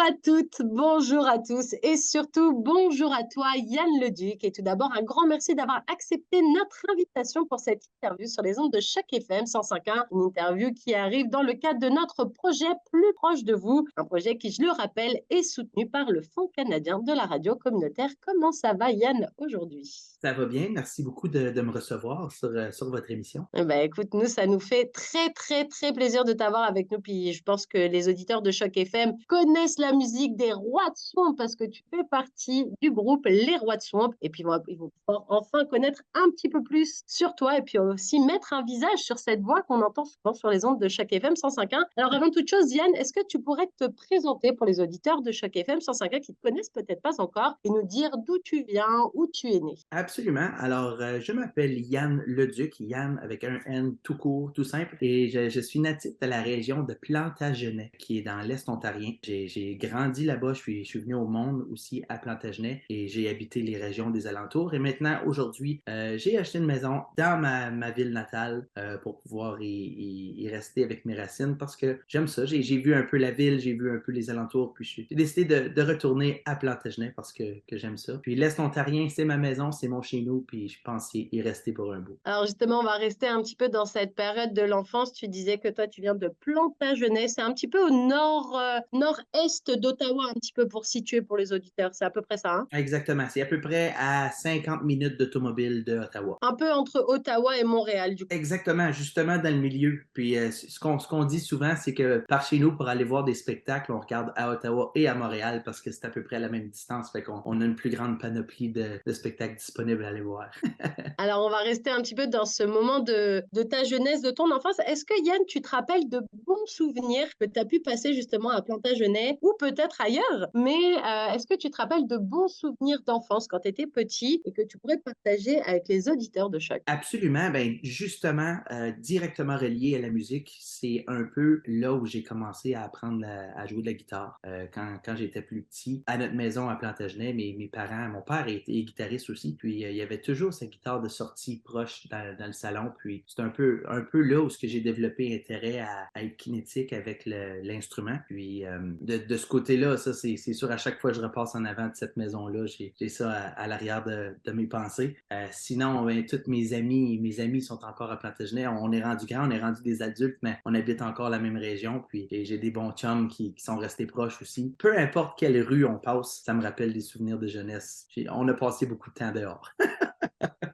Bonjour à toutes, bonjour à tous et surtout bonjour à toi Yann Leduc. Et tout d'abord un grand merci d'avoir accepté notre invitation pour cette interview sur les ondes de chaque FM 105.1, une interview qui arrive dans le cadre de notre projet Plus proche de vous, un projet qui, je le rappelle, est soutenu par le Fonds canadien de la radio communautaire. Comment ça va Yann aujourd'hui? Ça va bien, merci beaucoup de, de me recevoir sur, euh, sur votre émission. Eh ben, écoute, nous, ça nous fait très très très plaisir de t'avoir avec nous, puis je pense que les auditeurs de Choc FM connaissent la musique des Rois de Swamp parce que tu fais partie du groupe Les Rois de Swamp. Et puis, ils vont pouvoir enfin connaître un petit peu plus sur toi et puis aussi mettre un visage sur cette voix qu'on entend souvent sur les ondes de Choc FM 105.1. Alors, avant toute chose, Yann, est-ce que tu pourrais te présenter pour les auditeurs de Choc FM 105.1 qui ne te connaissent peut-être pas encore et nous dire d'où tu viens, où tu es né? Absolument. Alors, euh, je m'appelle Yann Leduc, Yann avec un N tout court, tout simple, et je, je suis natif de la région de Plantagenet, qui est dans l'Est ontarien. J'ai grandi là-bas, je suis, je venu au monde aussi à Plantagenet et j'ai habité les régions des alentours. Et maintenant, aujourd'hui, euh, j'ai acheté une maison dans ma, ma ville natale euh, pour pouvoir y, rester avec mes racines parce que j'aime ça. J'ai vu un peu la ville, j'ai vu un peu les alentours, puis j'ai décidé de, de, retourner à Plantagenet parce que, que j'aime ça. Puis l'Est ontarien, c'est ma maison, c'est mon chez nous, puis je pense y, y rester pour un bout. Alors justement, on va rester un petit peu dans cette période de l'enfance. Tu disais que toi, tu viens de Plantagenet. C'est un petit peu au nord, euh, nord-est d'Ottawa, un petit peu pour situer pour les auditeurs. C'est à peu près ça. Hein? Exactement. C'est à peu près à 50 minutes d'automobile de Ottawa. Un peu entre Ottawa et Montréal, du coup. Exactement, justement dans le milieu. Puis euh, ce qu'on dit souvent, c'est que par chez nous, pour aller voir des spectacles, on regarde à Ottawa et à Montréal parce que c'est à peu près à la même distance. Fait qu'on on a une plus grande panoplie de, de spectacles disponibles à aller voir. Alors, on va rester un petit peu dans ce moment de, de ta jeunesse, de ton enfance. Est-ce que Yann, tu te rappelles de bons souvenirs que tu as pu passer justement à Plantagenet ou peut-être ailleurs Mais euh, est-ce que tu te rappelles de bons souvenirs d'enfance quand tu étais petit et que tu pourrais partager avec les auditeurs de choc? Absolument. Ben, justement, euh, directement relié à la musique, c'est un peu là où j'ai commencé à apprendre à, jouer de la guitare. Euh, quand quand j'étais plus petit, à notre maison à Plantagenet, mes, mes parents, mon père était guitariste aussi, puis euh, il y avait toujours sa guitare de sortie proche dans, dans le salon. Puis c'est un peu, un peu là où j'ai développé intérêt à, à, être kinétique avec l'instrument. Puis euh, de, de, ce côté-là, ça c'est sûr, à chaque fois que je repasse en avant de cette maison-là, j'ai ça à, à l'arrière de, mes pensées. Euh, sinon, ben, toutes mes amis, mes amis sont encore à Plantagenet. On est rendu grand, on est rendu des adultes, mais on habite encore la même région. Puis j'ai des bons chums qui, sont restés proches aussi. Peu importe quelle rue on passe, ça me rappelle des souvenirs de jeunesse. On a passé beaucoup de temps dehors.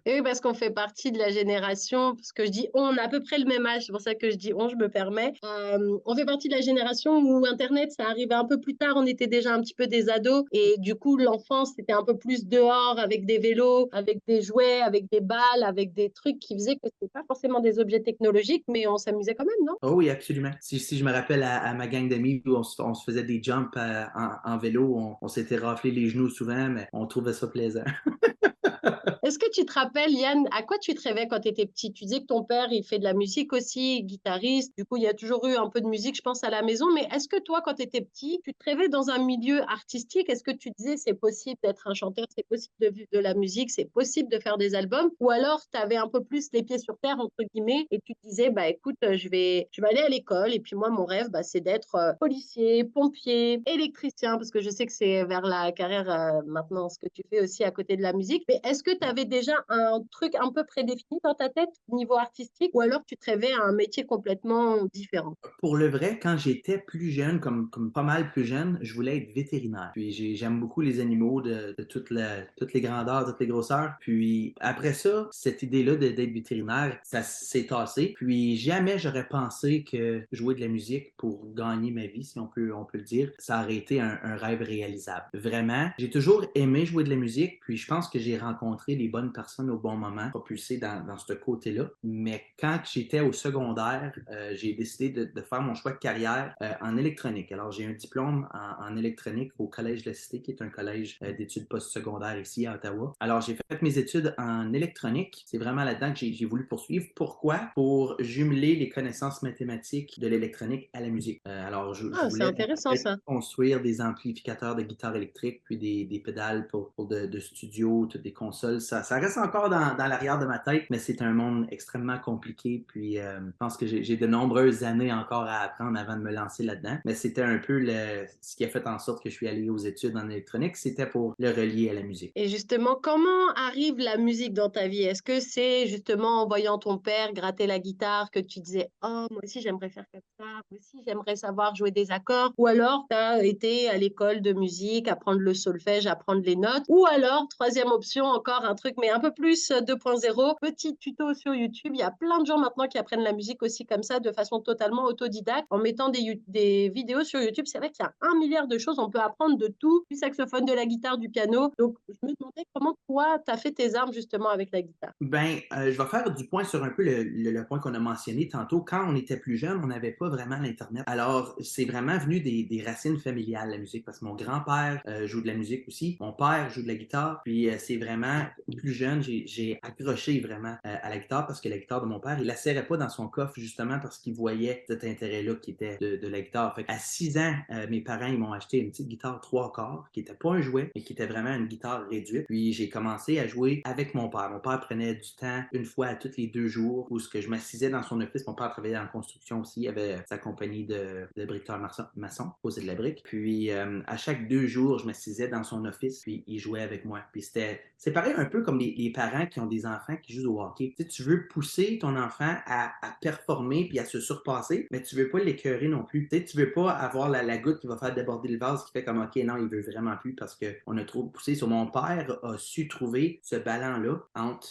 Oui, parce qu'on fait partie de la génération, parce que je dis on a à peu près le même âge, c'est pour ça que je dis on, je me permets. Euh, on fait partie de la génération où Internet, ça arrivait un peu plus tard, on était déjà un petit peu des ados, et du coup, l'enfance, c'était un peu plus dehors, avec des vélos, avec des jouets, avec des balles, avec des trucs qui faisaient que c'était pas forcément des objets technologiques, mais on s'amusait quand même, non? Oh oui, absolument. Si, je me rappelle à, ma gang d'amis où on, on, se faisait des jumps à, en, vélo, on, on s'était raflé les genoux souvent, mais on trouvait ça plaisant. Est-ce que tu te rappelles, Yann, à quoi tu te rêvais quand tu étais petit? Tu disais que ton père, il fait de la musique aussi, guitariste. Du coup, il y a toujours eu un peu de musique, je pense, à la maison. Mais est-ce que toi, quand tu étais petit, tu te rêvais dans un milieu artistique? Est-ce que tu disais c'est possible d'être un chanteur, c'est possible de vivre de la musique, c'est possible de faire des albums? Ou alors, tu avais un peu plus les pieds sur terre, entre guillemets, et tu te disais, bah écoute, je vais, je vais aller à l'école. Et puis moi, mon rêve, bah, c'est d'être euh, policier, pompier, électricien, parce que je sais que c'est vers la carrière euh, maintenant ce que tu fais aussi à côté de la musique. Mais est-ce que tu déjà un truc un peu prédéfini dans ta tête niveau artistique ou alors tu te rêvais à un métier complètement différent? Pour le vrai, quand j'étais plus jeune, comme, comme pas mal plus jeune, je voulais être vétérinaire. Puis j'aime beaucoup les animaux de, de toute la, toutes les grandeurs, toutes les grosseurs. Puis après ça, cette idée-là d'être vétérinaire, ça s'est tassé. Puis jamais j'aurais pensé que jouer de la musique pour gagner ma vie, si on peut, on peut le dire, ça aurait été un, rêve réalisable. Vraiment, j'ai toujours aimé jouer de la musique. Puis je pense que j'ai rentré rencontrer les bonnes personnes au bon moment, propulsé dans, dans ce côté-là. Mais quand j'étais au secondaire, euh, j'ai décidé de, de, faire mon choix de carrière euh, en électronique. Alors, j'ai un diplôme en, en, électronique au Collège de la Cité, qui est un collège euh, d'études postsecondaires ici à Ottawa. Alors, j'ai fait mes études en électronique. C'est vraiment là-dedans que j'ai voulu poursuivre. Pourquoi? Pour jumeler les connaissances mathématiques de l'électronique à la musique. alors, je, ah, je voulais intéressant, ça. construire des amplificateurs de guitare électrique, puis des, des pédales pour, pour de, de, studio, toutes des consoles. Ça, ça reste encore dans, l'arrière de ma tête, mais c'est un monde extrêmement compliqué. Puis euh, je pense que j'ai de nombreuses années encore à apprendre avant de me lancer là-dedans. Mais c'était un peu ce qui a fait en sorte que je suis allé aux études en électronique, c'était pour le relier à la musique. Et justement, comment arrive la musique dans ta vie? Est-ce que c'est justement en voyant ton père gratter la guitare que tu disais Oh, moi aussi j'aimerais faire comme ça, moi aussi j'aimerais savoir jouer des accords? Ou alors tu as été à l'école de musique, apprendre le solfège, apprendre les notes? Ou alors, troisième option, encore un truc, mais un peu plus 2.0, petit tuto sur YouTube. Il y a plein de gens maintenant qui apprennent la musique aussi comme ça, de façon totalement autodidacte, en mettant des, vidéos sur YouTube. C'est vrai qu'il y a un milliard de choses, on peut apprendre de tout, du saxophone, de la guitare, du piano. Donc, je me demandais comment toi, tu as fait tes armes justement avec la guitare? Ben, euh, je vais faire du point sur un peu le, point qu'on a mentionné tantôt. Quand on était plus jeune, on n'avait pas vraiment l'Internet. Alors, c'est vraiment venu des, racines familiales, la musique, parce que mon grand-père euh, joue de la musique aussi, mon père joue de la guitare, puis euh, c'est vraiment, plus jeune, j'ai accroché vraiment euh, à la guitare parce que la guitare de mon père, il la serrait pas dans son coffre justement parce qu'il voyait cet intérêt-là qui était de, la guitare. Fait à 6 ans, euh, mes parents, ils m'ont acheté une petite guitare trois corps qui était pas un jouet, mais qui était vraiment une guitare réduite. Puis j'ai commencé à jouer avec mon père. Mon père prenait du temps une fois à tous les deux jours où ce que je m'assisais dans son office. Mon père travaillait en construction aussi. Il avait sa compagnie de, de briqueteurs maçon, maçon posé de la brique. Puis euh, à chaque deux jours, je m'assisais dans son office, puis il jouait avec moi. Puis c'était, pareil un peu comme les, parents qui ont des enfants qui jouent au hockey. Tu, sais, tu veux pousser ton enfant à, performer puis à se surpasser, mais tu veux pas l'écœurer non plus. Tu sais, tu veux pas avoir la, la, goutte qui va faire déborder le vase qui fait comme OK, non, il veut vraiment plus parce qu'on a trop poussé. Sur mon père a su trouver ce ballon-là entre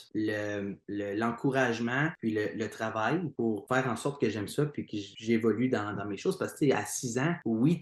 l'encouragement le, puis le, le, travail pour faire en sorte que j'aime ça puis que j'évolue dans, mes choses. Parce que à 6 ans, oui,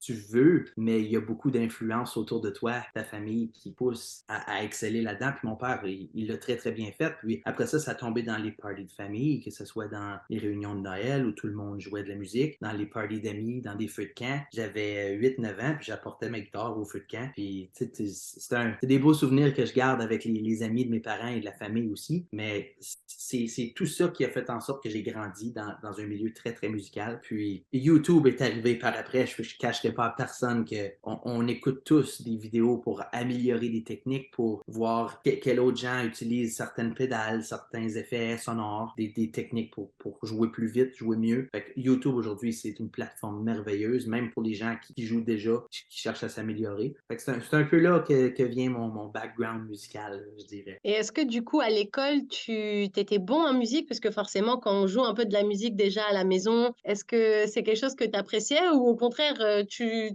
tu veux, mais il y a beaucoup d'influence autour de toi, ta famille qui pousse à exceller là-dedans. Puis mon père, il l'a très, très bien fait. Puis après ça, ça tombait dans les parties de famille, que ce soit dans les réunions de Noël où tout le monde jouait de la musique, dans les parties d'amis, dans des feux de camp. J'avais 8-9 ans, puis j'apportais ma guitare au feu de camp. Puis c'est des beaux souvenirs que je garde avec les, les, amis de mes parents et de la famille aussi. Mais c'est tout ça qui a fait en sorte que j'ai grandi dans, dans, un milieu très, très musical. Puis YouTube est arrivé par après. Je ne cacherai pas à personne qu'on on écoute tous des vidéos pour améliorer des techniques, pour voir que, quels autres gens utilisent certaines pédales, certains effets sonores, des, des techniques pour, pour, jouer plus vite, jouer mieux. Fait que YouTube aujourd'hui, c'est une plateforme merveilleuse, même pour les gens qui, qui jouent déjà, qui, qui cherchent à s'améliorer. C'est un, un, peu là que, que vient mon, mon, background musical, je dirais. Et est-ce que du coup, à l'école, tu étais bon en musique? Parce que forcément, quand on joue un peu de la musique déjà à la maison, est-ce que c'est quelque chose que tu appréciais ou au contraire, euh, tu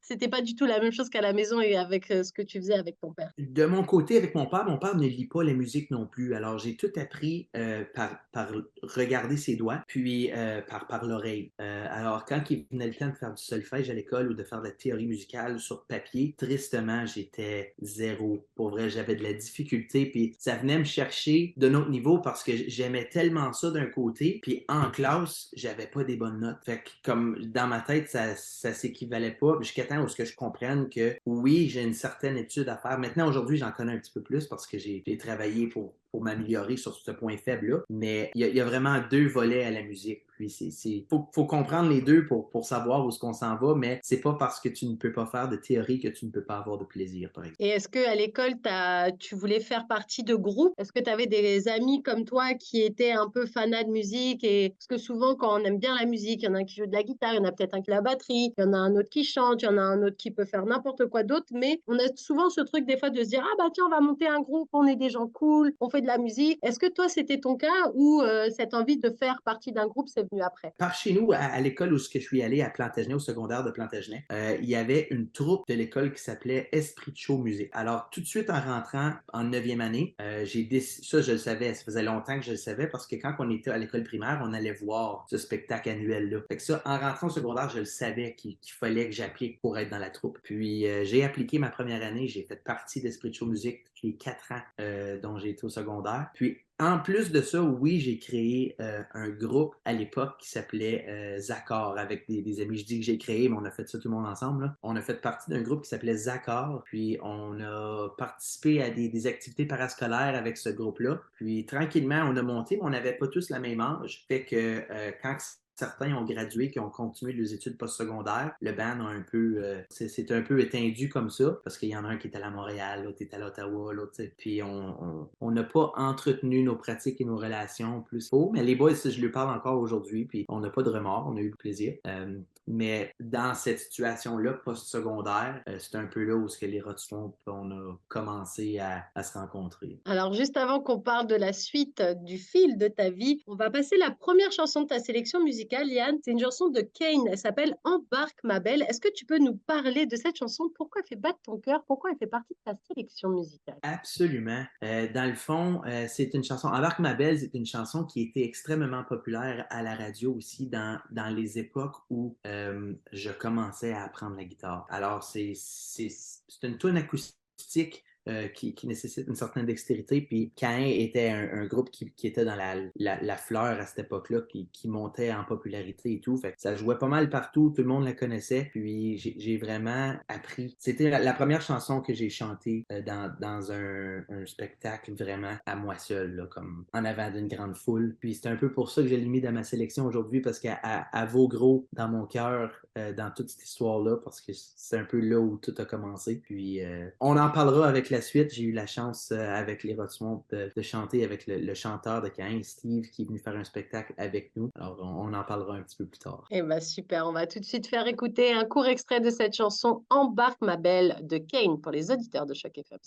c'était pas du tout la même chose qu'à la maison et avec euh, ce que tu faisais avec ton père? De mon côté, avec mon père, mon père ne lit pas la musique non plus. Alors, j'ai tout appris euh, par, regarder ses doigts, puis euh, par, par l'oreille. Euh, alors, quand il venait le temps de faire du solfège à l'école ou de faire de la théorie musicale sur papier, tristement, j'étais zéro. Pour vrai, j'avais de la difficulté, puis ça venait me chercher de notre niveau parce que j'aimais tellement ça d'un côté, puis en classe, j'avais pas des bonnes notes. Fait que, comme dans ma tête, ça, ça s'équivalait pas jusqu'à temps où ce que je comprenne que oui, j'ai une certaine étude à faire. Maintenant, aujourd'hui, j'en connais un petit peu plus parce que j'ai travaillé pour, pour m'améliorer sur ce point faible-là. Mais il y, a vraiment deux volets à la musique. Puis il faut, faut, comprendre les deux pour, pour savoir où est-ce qu'on s'en va, mais c'est pas parce que tu ne peux pas faire de théorie que tu ne peux pas avoir de plaisir, par exemple. Et est-ce qu'à l'école, tu voulais faire partie de groupes? Est-ce que tu avais des amis comme toi qui étaient un peu fanats de musique? Et... Parce que souvent, quand on aime bien la musique, il y en a un qui joue de la guitare, il y en a peut-être un qui la batterie, il y en a un autre qui chante, il y en a un autre qui peut faire n'importe quoi d'autre, mais on a souvent ce truc des fois de se dire, ah bah tiens, on va monter un groupe, on est des gens cool, on fait de la musique. Est-ce que toi, c'était ton cas ou euh, cette envie de faire partie d'un groupe, c'est venu après? Par chez nous, à, l'école où je suis allé, à Plantagenet, au secondaire de Plantagenet, euh, il y avait une troupe de l'école qui s'appelait Esprit de Show Musique. Alors, tout de suite en rentrant en neuvième année, euh, j'ai ça, je le savais, ça faisait longtemps que je le savais parce que quand on était à l'école primaire, on allait voir ce spectacle annuel-là. Fait que ça, en rentrant au secondaire, je le savais qu'il fallait que j'applique pour être dans la troupe. Puis, j'ai appliqué ma première année, j'ai fait partie d'Esprit de Show Musique les quatre ans euh, dont j'ai été au secondaire. Puis en plus de ça, oui, j'ai créé euh, un groupe à l'époque qui s'appelait euh, Zacor avec des, amis. Je dis que j'ai créé, mais on a fait ça tout le monde ensemble. On a fait partie d'un groupe qui s'appelait Zacor. Puis on a participé à des, activités parascolaires avec ce groupe-là. Puis tranquillement, on a monté, mais on n'avait pas tous la même âge. Fait que quand Certains ont gradué, qui ont continué leurs études postsecondaires. Le band a un peu, euh, c'est un peu étendu comme ça, parce qu'il y en a un qui est à Montréal, l'autre est à l'Ottawa, l'autre, puis on n'a pas entretenu nos pratiques et nos relations plus haut. Mais les boys, je lui parle encore aujourd'hui, puis on n'a pas de remords, on a eu le plaisir. Euh, mais dans cette situation-là, post-secondaire, euh, c'est un peu là où ce que les Rotswamp, on a commencé à, à, se rencontrer. Alors, juste avant qu'on parle de la suite du fil de ta vie, on va passer la première chanson de ta sélection musicale Yann. C'est une chanson de Kane. Elle s'appelle Embarque ma belle. Est-ce que tu peux nous parler de cette chanson? Pourquoi elle fait battre ton cœur? Pourquoi elle fait partie de ta sélection musicale? Absolument. Euh, dans le fond, euh, c'est une chanson. Embarque ma belle, c'est une chanson qui était extrêmement populaire à la radio aussi dans, dans les époques où euh, je commençais à apprendre la guitare. Alors, c'est une tune acoustique euh, qui, nécessite une certaine dextérité. Puis Cain était un, groupe qui, était dans la, fleur à cette époque-là, qui, qui, montait en popularité et tout. Fait ça jouait pas mal partout, tout le monde la connaissait. Puis j'ai vraiment appris. C'était la, première chanson que j'ai chantée euh, dans, dans un, spectacle vraiment à moi seul, comme en avant d'une grande foule. Puis c'est un peu pour ça que j'ai mis dans ma sélection aujourd'hui, parce qu'elle vaut gros dans mon cœur, euh, dans toute cette histoire-là, parce que c'est un peu là où tout a commencé. Puis on en parlera avec la suite, j'ai eu la chance euh, avec les Rotswamp de, de, chanter avec le, chanteur de Cain, Steve, qui est venu faire un spectacle avec nous. Alors, on, en parlera un petit peu plus tard. Eh bien, super. On va tout de suite faire écouter un court extrait de cette chanson Embarque ma belle de Kane pour les auditeurs de Choc FM.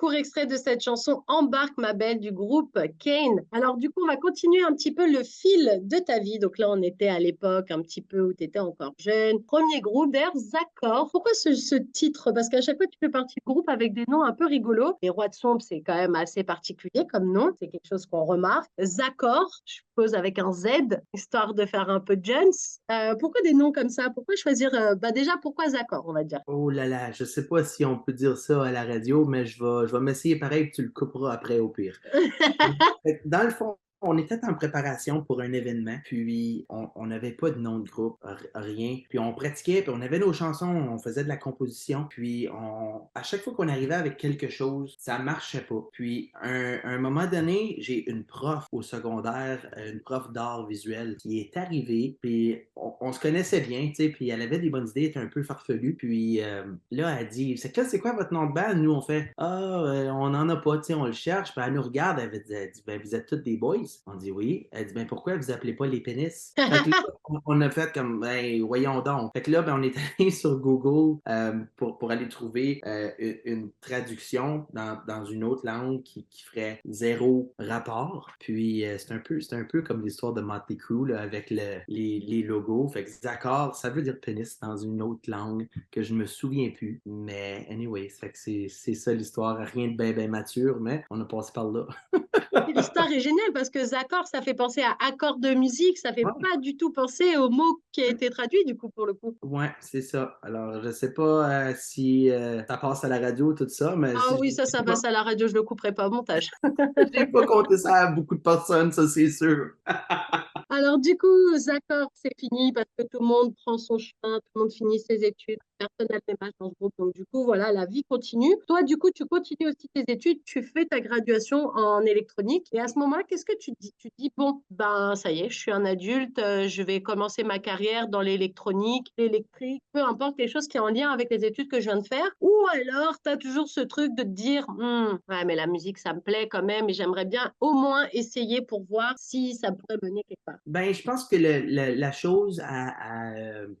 De cette chanson Embarque ma belle du groupe Kane. Alors du coup, on va continuer un petit peu le fil de ta vie. Donc là, on était à l'époque un petit peu où tu étais encore jeune. Premier groupe d'air, Zaccord. Pourquoi ce, titre? Parce qu'à chaque fois, tu fais partie du groupe avec des noms un peu rigolos. Les Rois de Sombre, c'est quand même assez particulier comme nom. C'est quelque chose qu'on remarque. Zaccord, je suppose avec un Z, histoire de faire un peu de Jones. Euh, pourquoi des noms comme ça? Pourquoi choisir euh, bah Déjà, pourquoi Zaccord, on va dire? Oh là là, je sais pas si on peut dire ça à la radio, mais je vais, je vais m'essayer pareil, tu le couperas après au pire. Dans le fond, on était en préparation pour un événement, puis on n'avait pas de nom de groupe, rien. Puis on pratiquait, puis on avait nos chansons, on faisait de la composition, puis on, à chaque fois qu'on arrivait avec quelque chose, ça marchait pas. Puis un, un moment donné, j'ai une prof au secondaire, une prof d'art visuel, qui est arrivée, puis on, se connaissait bien, tu sais, puis elle avait des bonnes idées, elle était un peu farfelue, puis euh, là, elle dit, c'est quoi, c'est quoi votre nom de band? Nous, on fait, ah, euh, on n'en a pas, tu sais, on le cherche, puis elle nous regarde, elle, dit, ben, vous êtes tous des boys. 15? On dit oui. Elle dit, ben pourquoi vous appelez pas les pénis? on a fait comme, ben voyons donc. Fait que là, ben, on est allé sur Google euh, pour, pour aller trouver euh, une, traduction dans, dans, une autre langue qui, qui ferait zéro rapport. Puis euh, c'est un peu c'est un peu comme l'histoire de là, avec le, les, les, logos. Fait que Zachor, ça veut dire pénis dans une autre langue que je me souviens plus. Mais anyway, c'est ça l'histoire. Rien de bien bien mature, mais on a passé par là. l'histoire est géniale parce que Zachor, ça fait penser à accord de musique, ça fait pas du tout penser au mot qui a été traduit du coup pour le coup. Ouais, c'est ça. Alors je sais pas euh, si euh, ça passe à la radio tout ça, mais ah oui, ça, ça passe à la radio, je le couperai pas au montage. J'ai pas compté ça à beaucoup de personnes, ça c'est sûr. Alors du coup, Zachor, c'est fini parce que tout le monde prend son chemin, tout le monde finit ses études, personne n'a le dans ce groupe. Donc du coup, voilà, la vie continue. Toi, du coup, tu continues aussi tes études, tu fais ta graduation en électronique. Et à ce moment-là, qu'est-ce que tu dis? Tu dis, bon, ben ça y est, je suis un adulte, euh, je vais commencer ma carrière dans l'électronique, l'électrique, peu importe les choses qui sont en lien avec les études que je viens de faire. Ou alors, tu as toujours ce truc de te dire, hm, ouais, mais la musique, ça me plaît quand même et j'aimerais bien au moins essayer pour voir si ça pourrait mener quelque part. Ben, je pense que la chose à,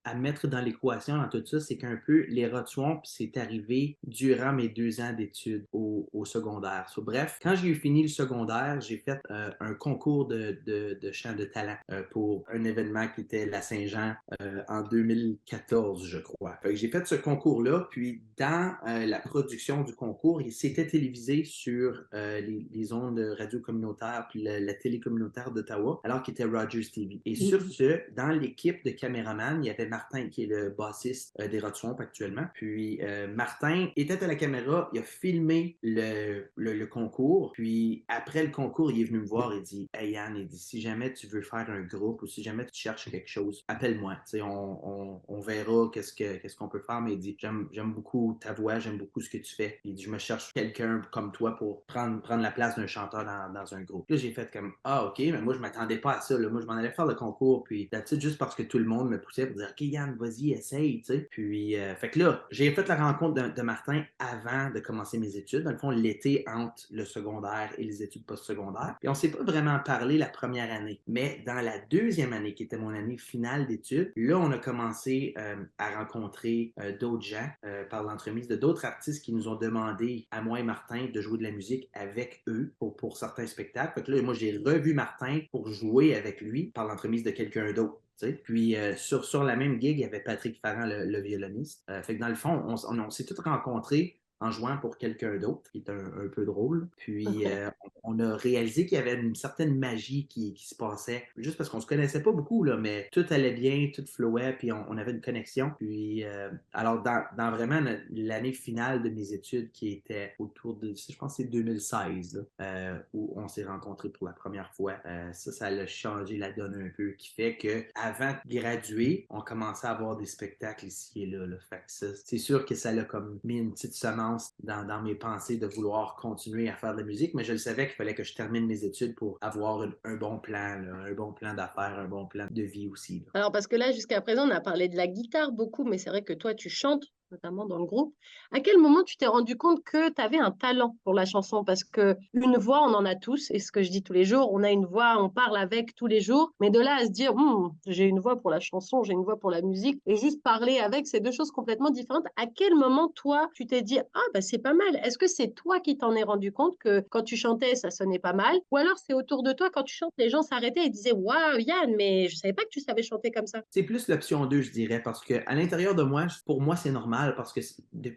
à, mettre dans l'équation dans tout ça, c'est qu'un peu les Swamp, c'est arrivé durant mes deux ans d'études au, au, secondaire. bref, quand j'ai eu fini le secondaire, j'ai fait euh, un concours de, de, de, chant de talent euh, pour un événement qui était la Saint-Jean euh, en 2014, je crois. j'ai fait ce concours-là, puis dans la production du concours, il s'était télévisé sur les, les, ondes radio communautaires puis la, la télé communautaire d'Ottawa, alors qu'il était Rogers TV. Et sur ce, dans l'équipe de caméramans, il y avait Martin, qui est le bassiste des Actuellement. Puis Martin était à la caméra, il a filmé le, le, concours. Puis après le concours, il est venu me voir et dit Hey Yann, il dit si jamais tu veux faire un groupe ou si jamais tu cherches quelque chose, appelle-moi. On, on, on, verra qu'est-ce qu'on peut faire. Mais il dit J'aime beaucoup ta voix, j'aime beaucoup ce que tu fais. Il dit Je me cherche quelqu'un comme toi pour prendre, prendre la place d'un chanteur dans, dans, un groupe. Là, j'ai fait comme Ah, ok, mais moi, je m'attendais pas à ça. Là. Moi, je m'en allais faire le concours. Puis, juste parce que tout le monde me poussait pour dire Ok, Yann, vas-y, essaye. Puis, euh, fait que là, j'ai fait la rencontre de, Martin avant de commencer mes études. Dans le fond, l'été entre le secondaire et les études postsecondaires. Puis on s'est pas vraiment parlé la première année. Mais dans la deuxième année, qui était mon année finale d'études, là, on a commencé euh, à rencontrer euh, d'autres gens par l'entremise de d'autres artistes qui nous ont demandé, à moi et Martin, de jouer de la musique avec eux pour, pour certains spectacles. Fait que là, moi, j'ai revu Martin pour jouer avec lui par l'entremise de quelqu'un d'autre. Puis euh, sur, sur la même gig, il y avait Patrick Farran, le, violoniste. Euh, fait que dans le fond, on, on s'est tous rencontrés en jouant pour quelqu'un d'autre, qui est un, peu drôle. Puis euh, on a réalisé qu'il y avait une certaine magie qui, se passait, juste parce qu'on se connaissait pas beaucoup, là, mais tout allait bien, tout flowait, puis on, avait une connexion. Puis euh, alors dans, vraiment l'année finale de mes études, qui était autour de, je pense c'est 2016, euh, où on s'est rencontrés pour la première fois, ça, ça a changé la donne un peu, qui fait que avant de graduer, on commençait à avoir des spectacles ici et là. Fait c'est sûr que ça l'a comme mis une petite semence dans, mes pensées de vouloir continuer à faire de la musique, mais je le savais qu'il fallait que je termine mes études pour avoir un, bon plan, un bon plan d'affaires, un bon plan de vie aussi. Alors, parce que là, jusqu'à présent, on a parlé de la guitare beaucoup, mais c'est vrai que toi, tu chantes notamment dans le groupe. À quel moment tu t'es rendu compte que tu avais un talent pour la chanson? Parce que une voix, on en a tous, et ce que je dis tous les jours, on a une voix, on parle avec tous les jours, mais de là à se dire, hum, j'ai une voix pour la chanson, j'ai une voix pour la musique, et juste parler avec, c'est deux choses complètement différentes. À quel moment, toi, tu t'es dit, ah, bah, c'est pas mal Est-ce que c'est toi qui t'en es rendu compte que quand tu chantais, ça sonnait pas mal? Ou alors c'est autour de toi, quand tu chantes, les gens s'arrêtaient et disaient, waouh, Yann, mais je savais pas que tu savais chanter comme ça C'est plus l'option 2, je dirais, parce que à l'intérieur de moi, pour moi, c'est normal parce que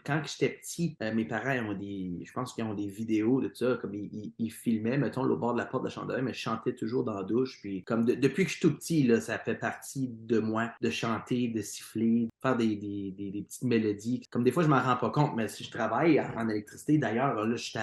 quand j'étais petit, euh, mes parents ont des, je pense qu'ils ont des vidéos de ça, comme ils, filmaient, mettons, au bord de la porte de la chambre mais je chantais toujours dans la douche. Puis, comme depuis que je suis tout petit, là, ça fait partie de moi de chanter, de siffler, de faire des, des, petites mélodies. Comme des fois, je m'en rends pas compte, mais si je travaille en, électricité, d'ailleurs, là, je suis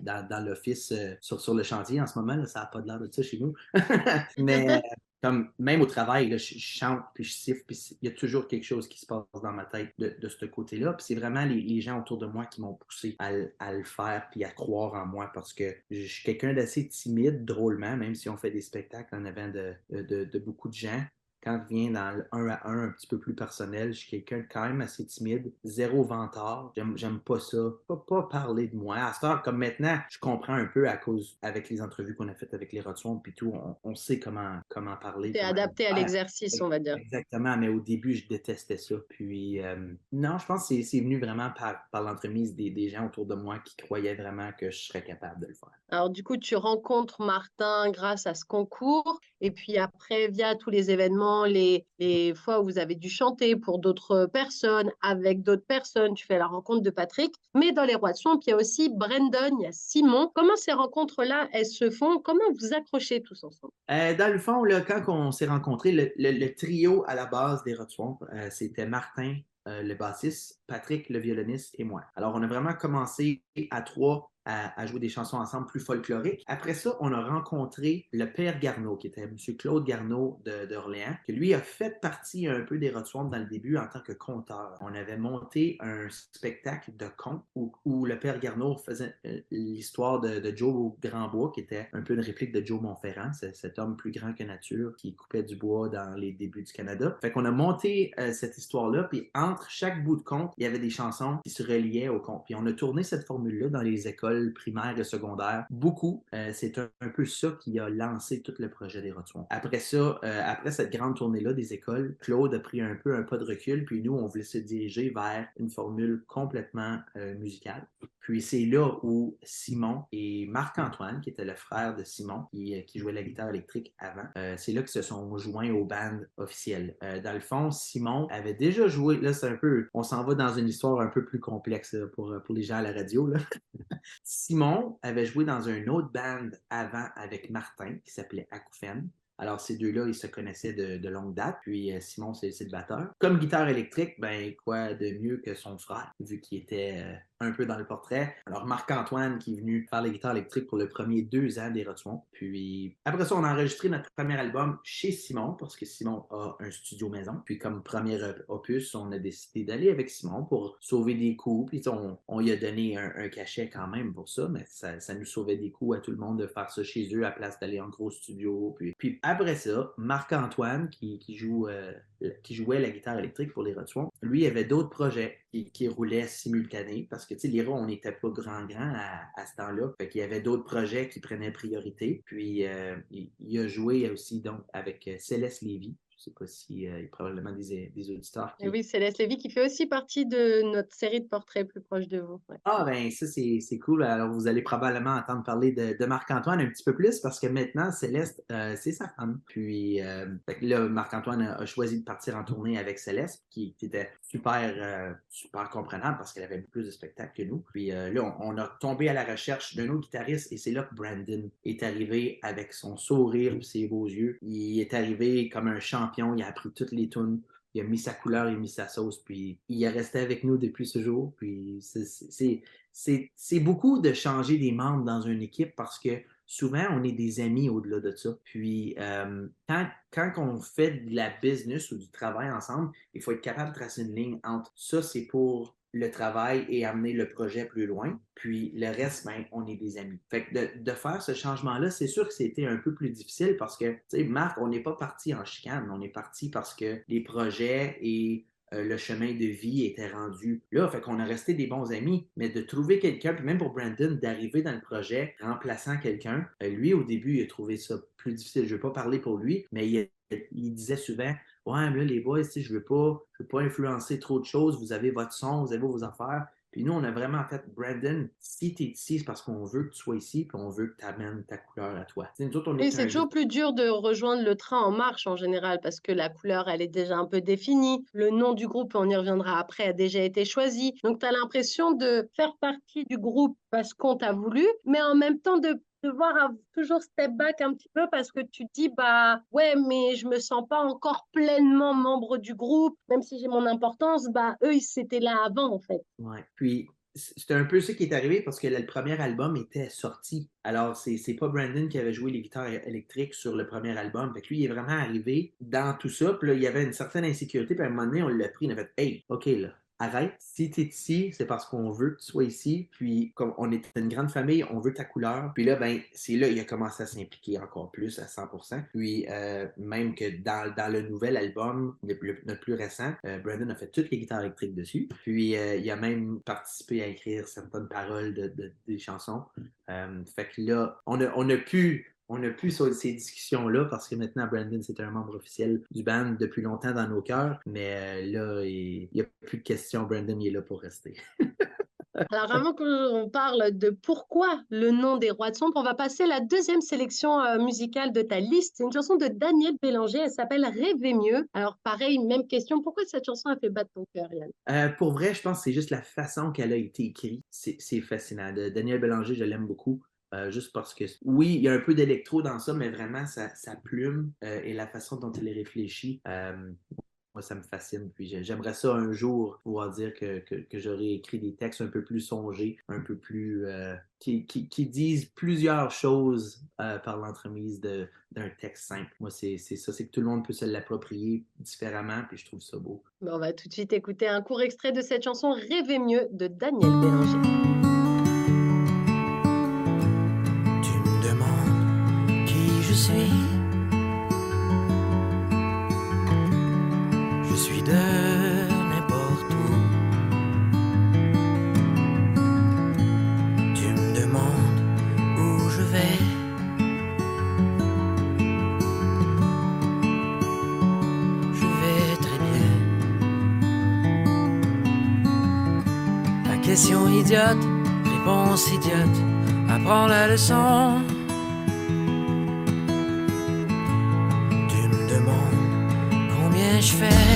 dans, l'office euh, sur, sur le chantier en ce moment. ça n'a pas de l'air de ça chez nous. Mais comme même au travail, je, chante, puis je siffle, puis il y a toujours quelque chose qui se passe dans ma tête de, ce côté-là. Puis c'est vraiment les, gens autour de moi qui m'ont poussé à, le faire, puis à croire en moi, parce que je suis quelqu'un d'assez timide, drôlement, même si on fait des spectacles en avant de, de beaucoup de gens quand je viens dans le 1 à 1 un petit peu plus personnel, je suis quelqu'un quand même assez timide, zéro ventard. J'aime pas ça. Pas, pas parler de moi. À ce temps, comme maintenant, je comprends un peu à cause, avec les entrevues qu'on a faites avec les Rotswamp puis tout, on, sait comment, comment parler. C'est adapté à l'exercice, on va dire. Exactement, mais au début, je détestais ça. Puis, euh, non, je pense que c'est venu vraiment par, par l'entremise des, des gens autour de moi qui croyaient vraiment que je serais capable de le faire. Alors, du coup, tu rencontres Martin grâce à ce concours. Et puis après, via tous les événements, les, les fois où vous avez dû chanter pour d'autres personnes, avec d'autres personnes, tu fais la rencontre de Patrick. Mais dans les Rois de Son, il y a aussi Brandon, il y a Simon. Comment ces rencontres-là, elles se font? Comment vous accrochez tous ensemble? Euh, Dans le fond, là, quand on s'est rencontrés, le, trio à la base des Rois euh, c'était Martin, euh, le bassiste, Patrick, le violoniste et moi. Alors, on a vraiment commencé à trois à, jouer des chansons ensemble plus folkloriques. Après ça, on a rencontré le père Garneau, qui était M. Claude Garneau d'Orléans, qui lui a fait partie un peu des Rotswamp dans le début en tant que conteur. On avait monté un spectacle de contes où, le père Garneau faisait euh, l'histoire de, Joe Grandbois, qui était un peu une réplique de Joe Montferrand, cet homme plus grand que nature qui coupait du bois dans les débuts du Canada. Fait qu'on a monté euh, cette histoire-là, puis entre chaque bout de conte, il y avait des chansons qui se reliaient au conte. Puis on a tourné cette formule-là dans les écoles primaire et secondaire. Beaucoup. Euh, c'est un, peu ça qui a lancé tout le projet des Rotuons. Après ça, euh, après cette grande tournée-là des écoles, Claude a pris un peu un pas de recul, puis nous, on voulait se diriger vers une formule complètement euh, musicale. Puis c'est là où Simon et Marc-Antoine, qui était le frère de Simon, qui, qui jouait la guitare électrique avant, c'est là qu'ils se sont joints au band officiel. dans le fond, Simon avait déjà joué, là c'est un peu, on s'en va dans une histoire un peu plus complexe pour, pour les gens à la radio. Simon avait joué dans un autre band avant avec Martin qui s'appelait Akoufen. Alors, ces deux-là, ils se connaissaient de, longue date. Puis, euh, Simon, c'est le batteur. Comme guitare électrique, ben, quoi de mieux que son frère, vu qu'il était euh, un peu dans le portrait. Alors, Marc-Antoine qui est venu faire la guitare électrique pour le premier deux ans des Rotswamp. Puis, après ça, on a enregistré notre premier album chez Simon, parce que Simon a un studio maison. Puis, comme premier opus, on a décidé d'aller avec Simon pour sauver des coûts. Puis, on, on lui a donné un, cachet quand même pour ça, mais ça, nous sauvait des coûts à tout le monde de faire ça chez eux à place d'aller en gros studio. Puis, après ça, Marc-Antoine, qui, qui, joue, euh, qui jouait la guitare électrique pour les Rotswamp, lui avait d'autres projets qui, roulaient simultanés parce que, tu sais, Lyra, on n'était pas grand-grand à, ce temps-là. Fait qu'il y avait d'autres projets qui prenaient priorité. Puis, euh, il, a joué aussi donc avec euh, Céleste Lévy, je ne sais pas s'il y a probablement des, des auditeurs qui... Oui, Céleste Lévy qui fait aussi partie de notre série de portraits plus proches de vous. Ah, ben ça, c'est cool. Alors, vous allez probablement entendre parler de, Marc-Antoine un petit peu plus parce que maintenant, Céleste, euh, c'est sa femme. Puis euh, là, Marc-Antoine a, choisi de partir en tournée avec Céleste, qui, était super, euh, super comprenable parce qu'elle avait plus de spectacles que nous. Puis là, on, on, a tombé à la recherche d'un autre guitariste et c'est là que Brandon est arrivé avec son sourire et ses beaux yeux. Il est arrivé comme un il a appris toutes les tunes, il a mis sa couleur, il a mis sa sauce, puis il est resté avec nous depuis ce jour. Puis c'est beaucoup de changer des membres dans une équipe parce que souvent, on est des amis au-delà de ça. Puis, euh, quand, quand on fait de la business ou du travail ensemble, il faut être capable de tracer une ligne entre ça, c'est pour le travail et amener le projet plus loin. Puis le reste, ben, on est des amis. Fait que de, faire ce changement-là, c'est sûr que c'était un peu plus difficile parce que, tu sais, Marc, on n'est pas parti en chicane, on est parti parce que les projets et euh, le chemin de vie étaient rendus là. Fait qu'on a resté des bons amis, mais de trouver quelqu'un, puis même pour Brandon, d'arriver dans le projet remplaçant quelqu'un, euh, lui, au début, il a trouvé ça plus difficile. Je ne vais pas parler pour lui, mais il disait souvent Ouais, mais là, les boys, je ne veux, pas, veux pas influencer trop de choses. Vous avez votre son, vous avez vos affaires. Puis nous, on a vraiment fait, Brandon, si tu es ici, c'est parce qu'on veut que tu sois ici, puis on veut que tu amènes ta couleur à toi. Et c'est toujours plus dur de rejoindre le train en marche en général, parce que la couleur, elle est déjà un peu définie. Le nom du groupe, on y reviendra après, a déjà été choisi. Donc, tu as l'impression de faire partie du groupe parce qu'on t'a voulu, mais en même temps de devoir toujours step back un petit peu parce que tu dis bah ouais mais je me sens pas encore pleinement membre du groupe même si j'ai mon importance bah eux ils étaient là avant en fait ouais puis c'était un peu ce qui est arrivé parce que le premier album était sorti. Alors, c'est pas Brandon qui avait joué les guitares électriques sur le premier album. Fait que lui, il est vraiment arrivé dans tout ça. Puis là, il y avait une certaine insécurité. Puis à un moment donné, on l'a pris. On a fait Hey, OK, là, arrête. Si tu es ici, c'est parce qu'on veut que tu sois ici. Puis, comme on est une grande famille, on veut ta couleur. Puis là, ben, c'est là il a commencé à s'impliquer encore plus à 100%. Puis, euh, même que dans, dans, le nouvel album, notre plus récent, euh, Brandon a fait toutes les guitares électriques dessus. Puis, euh, il a même participé à écrire certaines paroles de, des chansons. fait que là, on a, on a pu on n'a plus ces discussions-là parce que maintenant, Brandon, c'est un membre officiel du band depuis longtemps dans nos cœurs. Mais euh, là, il n'y a plus de questions. Brandon, il est là pour rester. Alors, avant qu'on parle de pourquoi le nom des Rois de Sombre, on va passer à la deuxième sélection euh, musicale de ta liste. C'est une chanson de Daniel Bélanger. Elle s'appelle Rêver mieux. Alors, pareil, même question. Pourquoi cette chanson a fait battre ton cœur, Yann? Euh, Pour vrai, je pense que c'est juste la façon qu'elle a été écrite. C'est fascinant. Daniel Bélanger, je l'aime beaucoup. Euh, juste parce que, oui, il y a un peu d'électro dans ça, mais vraiment, sa, plume euh, et la façon dont il est réfléchi, euh, moi, ça me fascine. Puis j'aimerais ça un jour pouvoir dire que, j'aurais écrit des textes un peu plus songés, un peu plus. Qui, disent plusieurs choses par l'entremise d'un texte simple. Moi, c'est ça, c'est que tout le monde peut se l'approprier différemment, puis je trouve ça beau. On va tout de suite écouter un court extrait de cette chanson Rêver mieux de Daniel Bélanger. Réponse idiote, apprends la leçon. je fais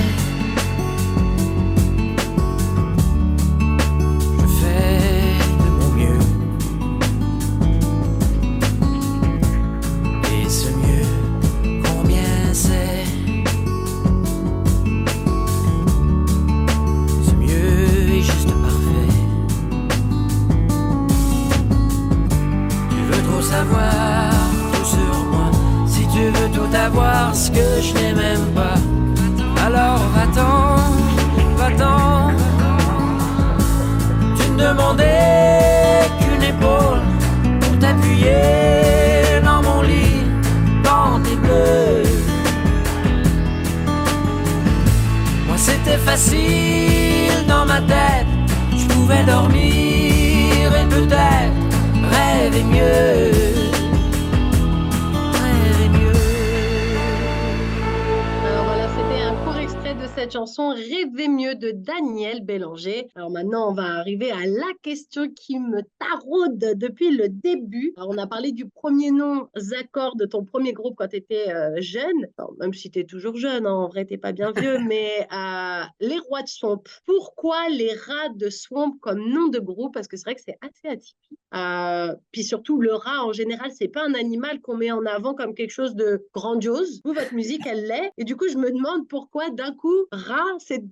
question qui me taraude depuis le début. on a parlé du premier nom, Zaccord, de ton premier groupe quand tu étais euh, jeune. même si tu es toujours jeune, hein, en vrai, tu pas bien vieux, mais euh, les rois de swamp. Pourquoi les rats de swamp comme nom de groupe? Parce que c'est vrai que c'est assez atypique. Euh, puis surtout, le rat, en général, c'est pas un animal qu'on met en avant comme quelque chose de grandiose. Vous, votre musique, elle l'est. Et du coup, je me demande pourquoi d'un coup, rat s'est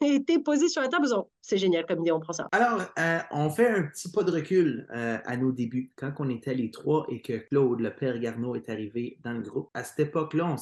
été posé sur la table c'est génial comme idée, on prend ça. Alors, euh, on fait un petit pas de recul euh, à nos débuts, quand on était les trois et que Claude, le père Garneau, est arrivé dans le groupe. À cette époque-là,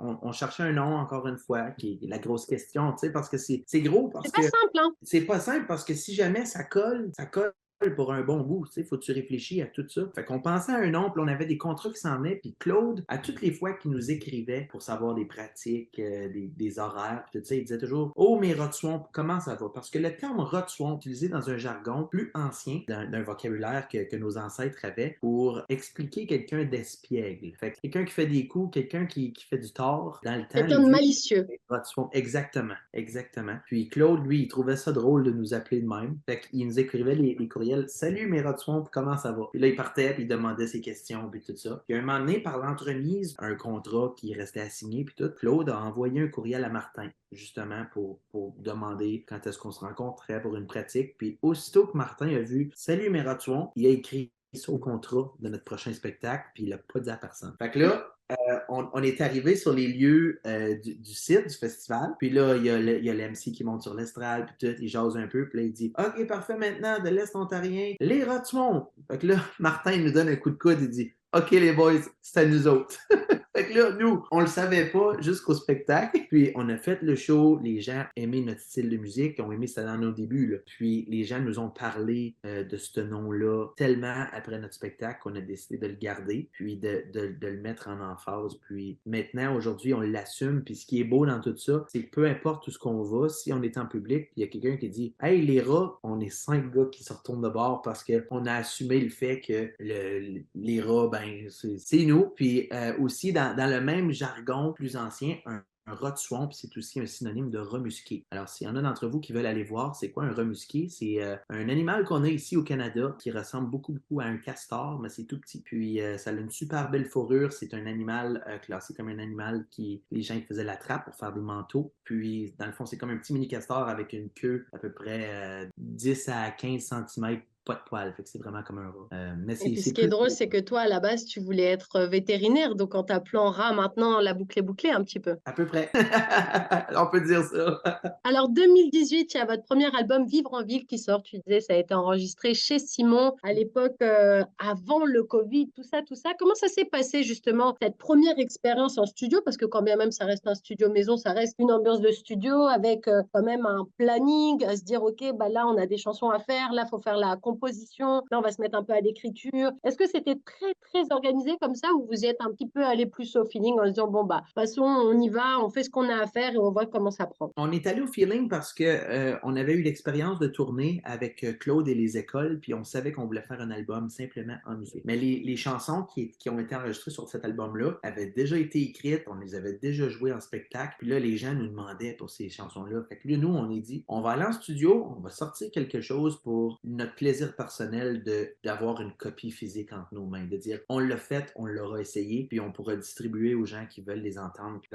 on, on, cherchait un nom, encore une fois, qui est la grosse question, tu sais, parce que c'est gros. C'est pas simple, hein? C'est pas simple parce que si jamais ça colle, ça colle pour un bon goût. Il faut que tu réfléchis à tout ça? Fait qu'on pensait à un nom, puis on avait des contrats qui s'en venaient, puis Claude, à toutes les fois qu'il nous écrivait pour savoir des pratiques, euh, des, horaires, puis tout ça, il disait toujours Oh, mais Rotswamp, comment ça va? Parce que le terme Rotswamp, utilisé dans un jargon plus ancien, d'un vocabulaire que, nos ancêtres avaient, pour expliquer quelqu'un d'espiègle. Fait quelqu'un qui fait des coups, quelqu'un qui, fait du tort dans le temps. Quelqu'un de malicieux. Rotswamp, exactement, exactement. Puis Claude, lui, il trouvait ça drôle de nous appeler de même. Fait qu'il nous écrivait les, les Salut mes Swamp, comment ça va? Puis là, il partait, puis il demandait ses questions, puis tout ça. Puis un moment donné, par l'entremise, un contrat qui restait à signer, puis tout, Claude a envoyé un courriel à Martin, justement, pour, pour demander quand est-ce qu'on se rencontrait pour une pratique. Puis aussitôt que Martin a vu Salut mes Swamp, il a écrit au contrat de notre prochain spectacle, puis il l'a pas dit à personne. Fait que là, euh, on, est arrivé sur les lieux euh, du, site, du festival. Puis là, il y a l'MC qui monte sur l'estrade, puis tout, il jase un peu, puis là, il dit OK, parfait, maintenant, de l'Est ontarien, les Rotumont. Fait que là, Martin nous donne un coup de coude, il dit OK, les boys, c'est à nous autres. fait que là, nous, on le savait pas jusqu'au spectacle. Puis on a fait le show, les gens aimaient notre style de musique, ont aimé ça dans nos débuts. Puis les gens nous ont parlé euh, de ce nom-là tellement après notre spectacle qu'on a décidé de le garder, puis de, de, le mettre en emphase. Puis maintenant, aujourd'hui, on l'assume. Puis ce qui est beau dans tout ça, c'est que peu importe où ce qu'on va, si on est en public, il y a quelqu'un qui dit Hey, les rats, on est cinq gars qui se retournent de bord parce qu'on a assumé le fait que le, les rats, ben, c'est nous. Puis euh, aussi, dans, dans, le même jargon plus ancien, un un swamp, c'est aussi un synonyme de remusqué. Alors, s'il y en a d'entre vous qui veulent aller voir, c'est quoi un remusqué? C'est euh, un animal qu'on a ici au Canada qui ressemble beaucoup, beaucoup à un castor, mais c'est tout petit. Puis, euh, ça a une super belle fourrure. C'est un animal euh, classé comme un animal qui, les gens faisaient la trappe pour faire des manteaux. Puis, dans le fond, c'est comme un petit mini castor avec une queue à peu près 10 à 15 cm pas de poils. Fait que c'est vraiment comme un rat. Euh, mais ce qui est drôle, c'est que toi, à la base, tu voulais être euh, vétérinaire. Donc, en t'appelant rat, maintenant, la boucle est bouclée un petit peu. À peu près. On peut dire ça. Alors, 2018, il y a votre premier album, Vivre en ville, qui sort. Tu disais, ça a été enregistré chez Simon à l'époque, euh, avant le Covid, tout ça, tout ça. Comment ça s'est passé, justement, cette première expérience en studio? Parce que quand bien même ça reste un studio maison, ça reste une ambiance de studio avec quand même un planning, à se dire, OK, bah là, on a des chansons à faire, là, il faut faire la composition, là on va se mettre un peu à l'écriture. Est-ce que c'était très très organisé comme ça ou vous êtes un petit peu allé plus au feeling en se disant bon bah façon on y va, on fait ce qu'on a à faire et on voit comment ça prend? On est allé au feeling parce que euh, on avait eu l'expérience de tourner avec euh, Claude et les écoles puis on savait qu'on voulait faire un album simplement en musique. Mais les, chansons qui, qui, ont été enregistrées sur cet album-là avaient déjà été écrites, on les avait déjà jouées en spectacle. Puis là les gens nous demandaient pour ces chansons-là. Fait que là, nous on est dit on va aller en studio, on va sortir quelque chose pour notre plaisir personnel d'avoir une copie physique entre nos mains, de dire on l'a fait, on l'aura essayé, puis on pourra distribuer aux gens qui veulent les entendre, puis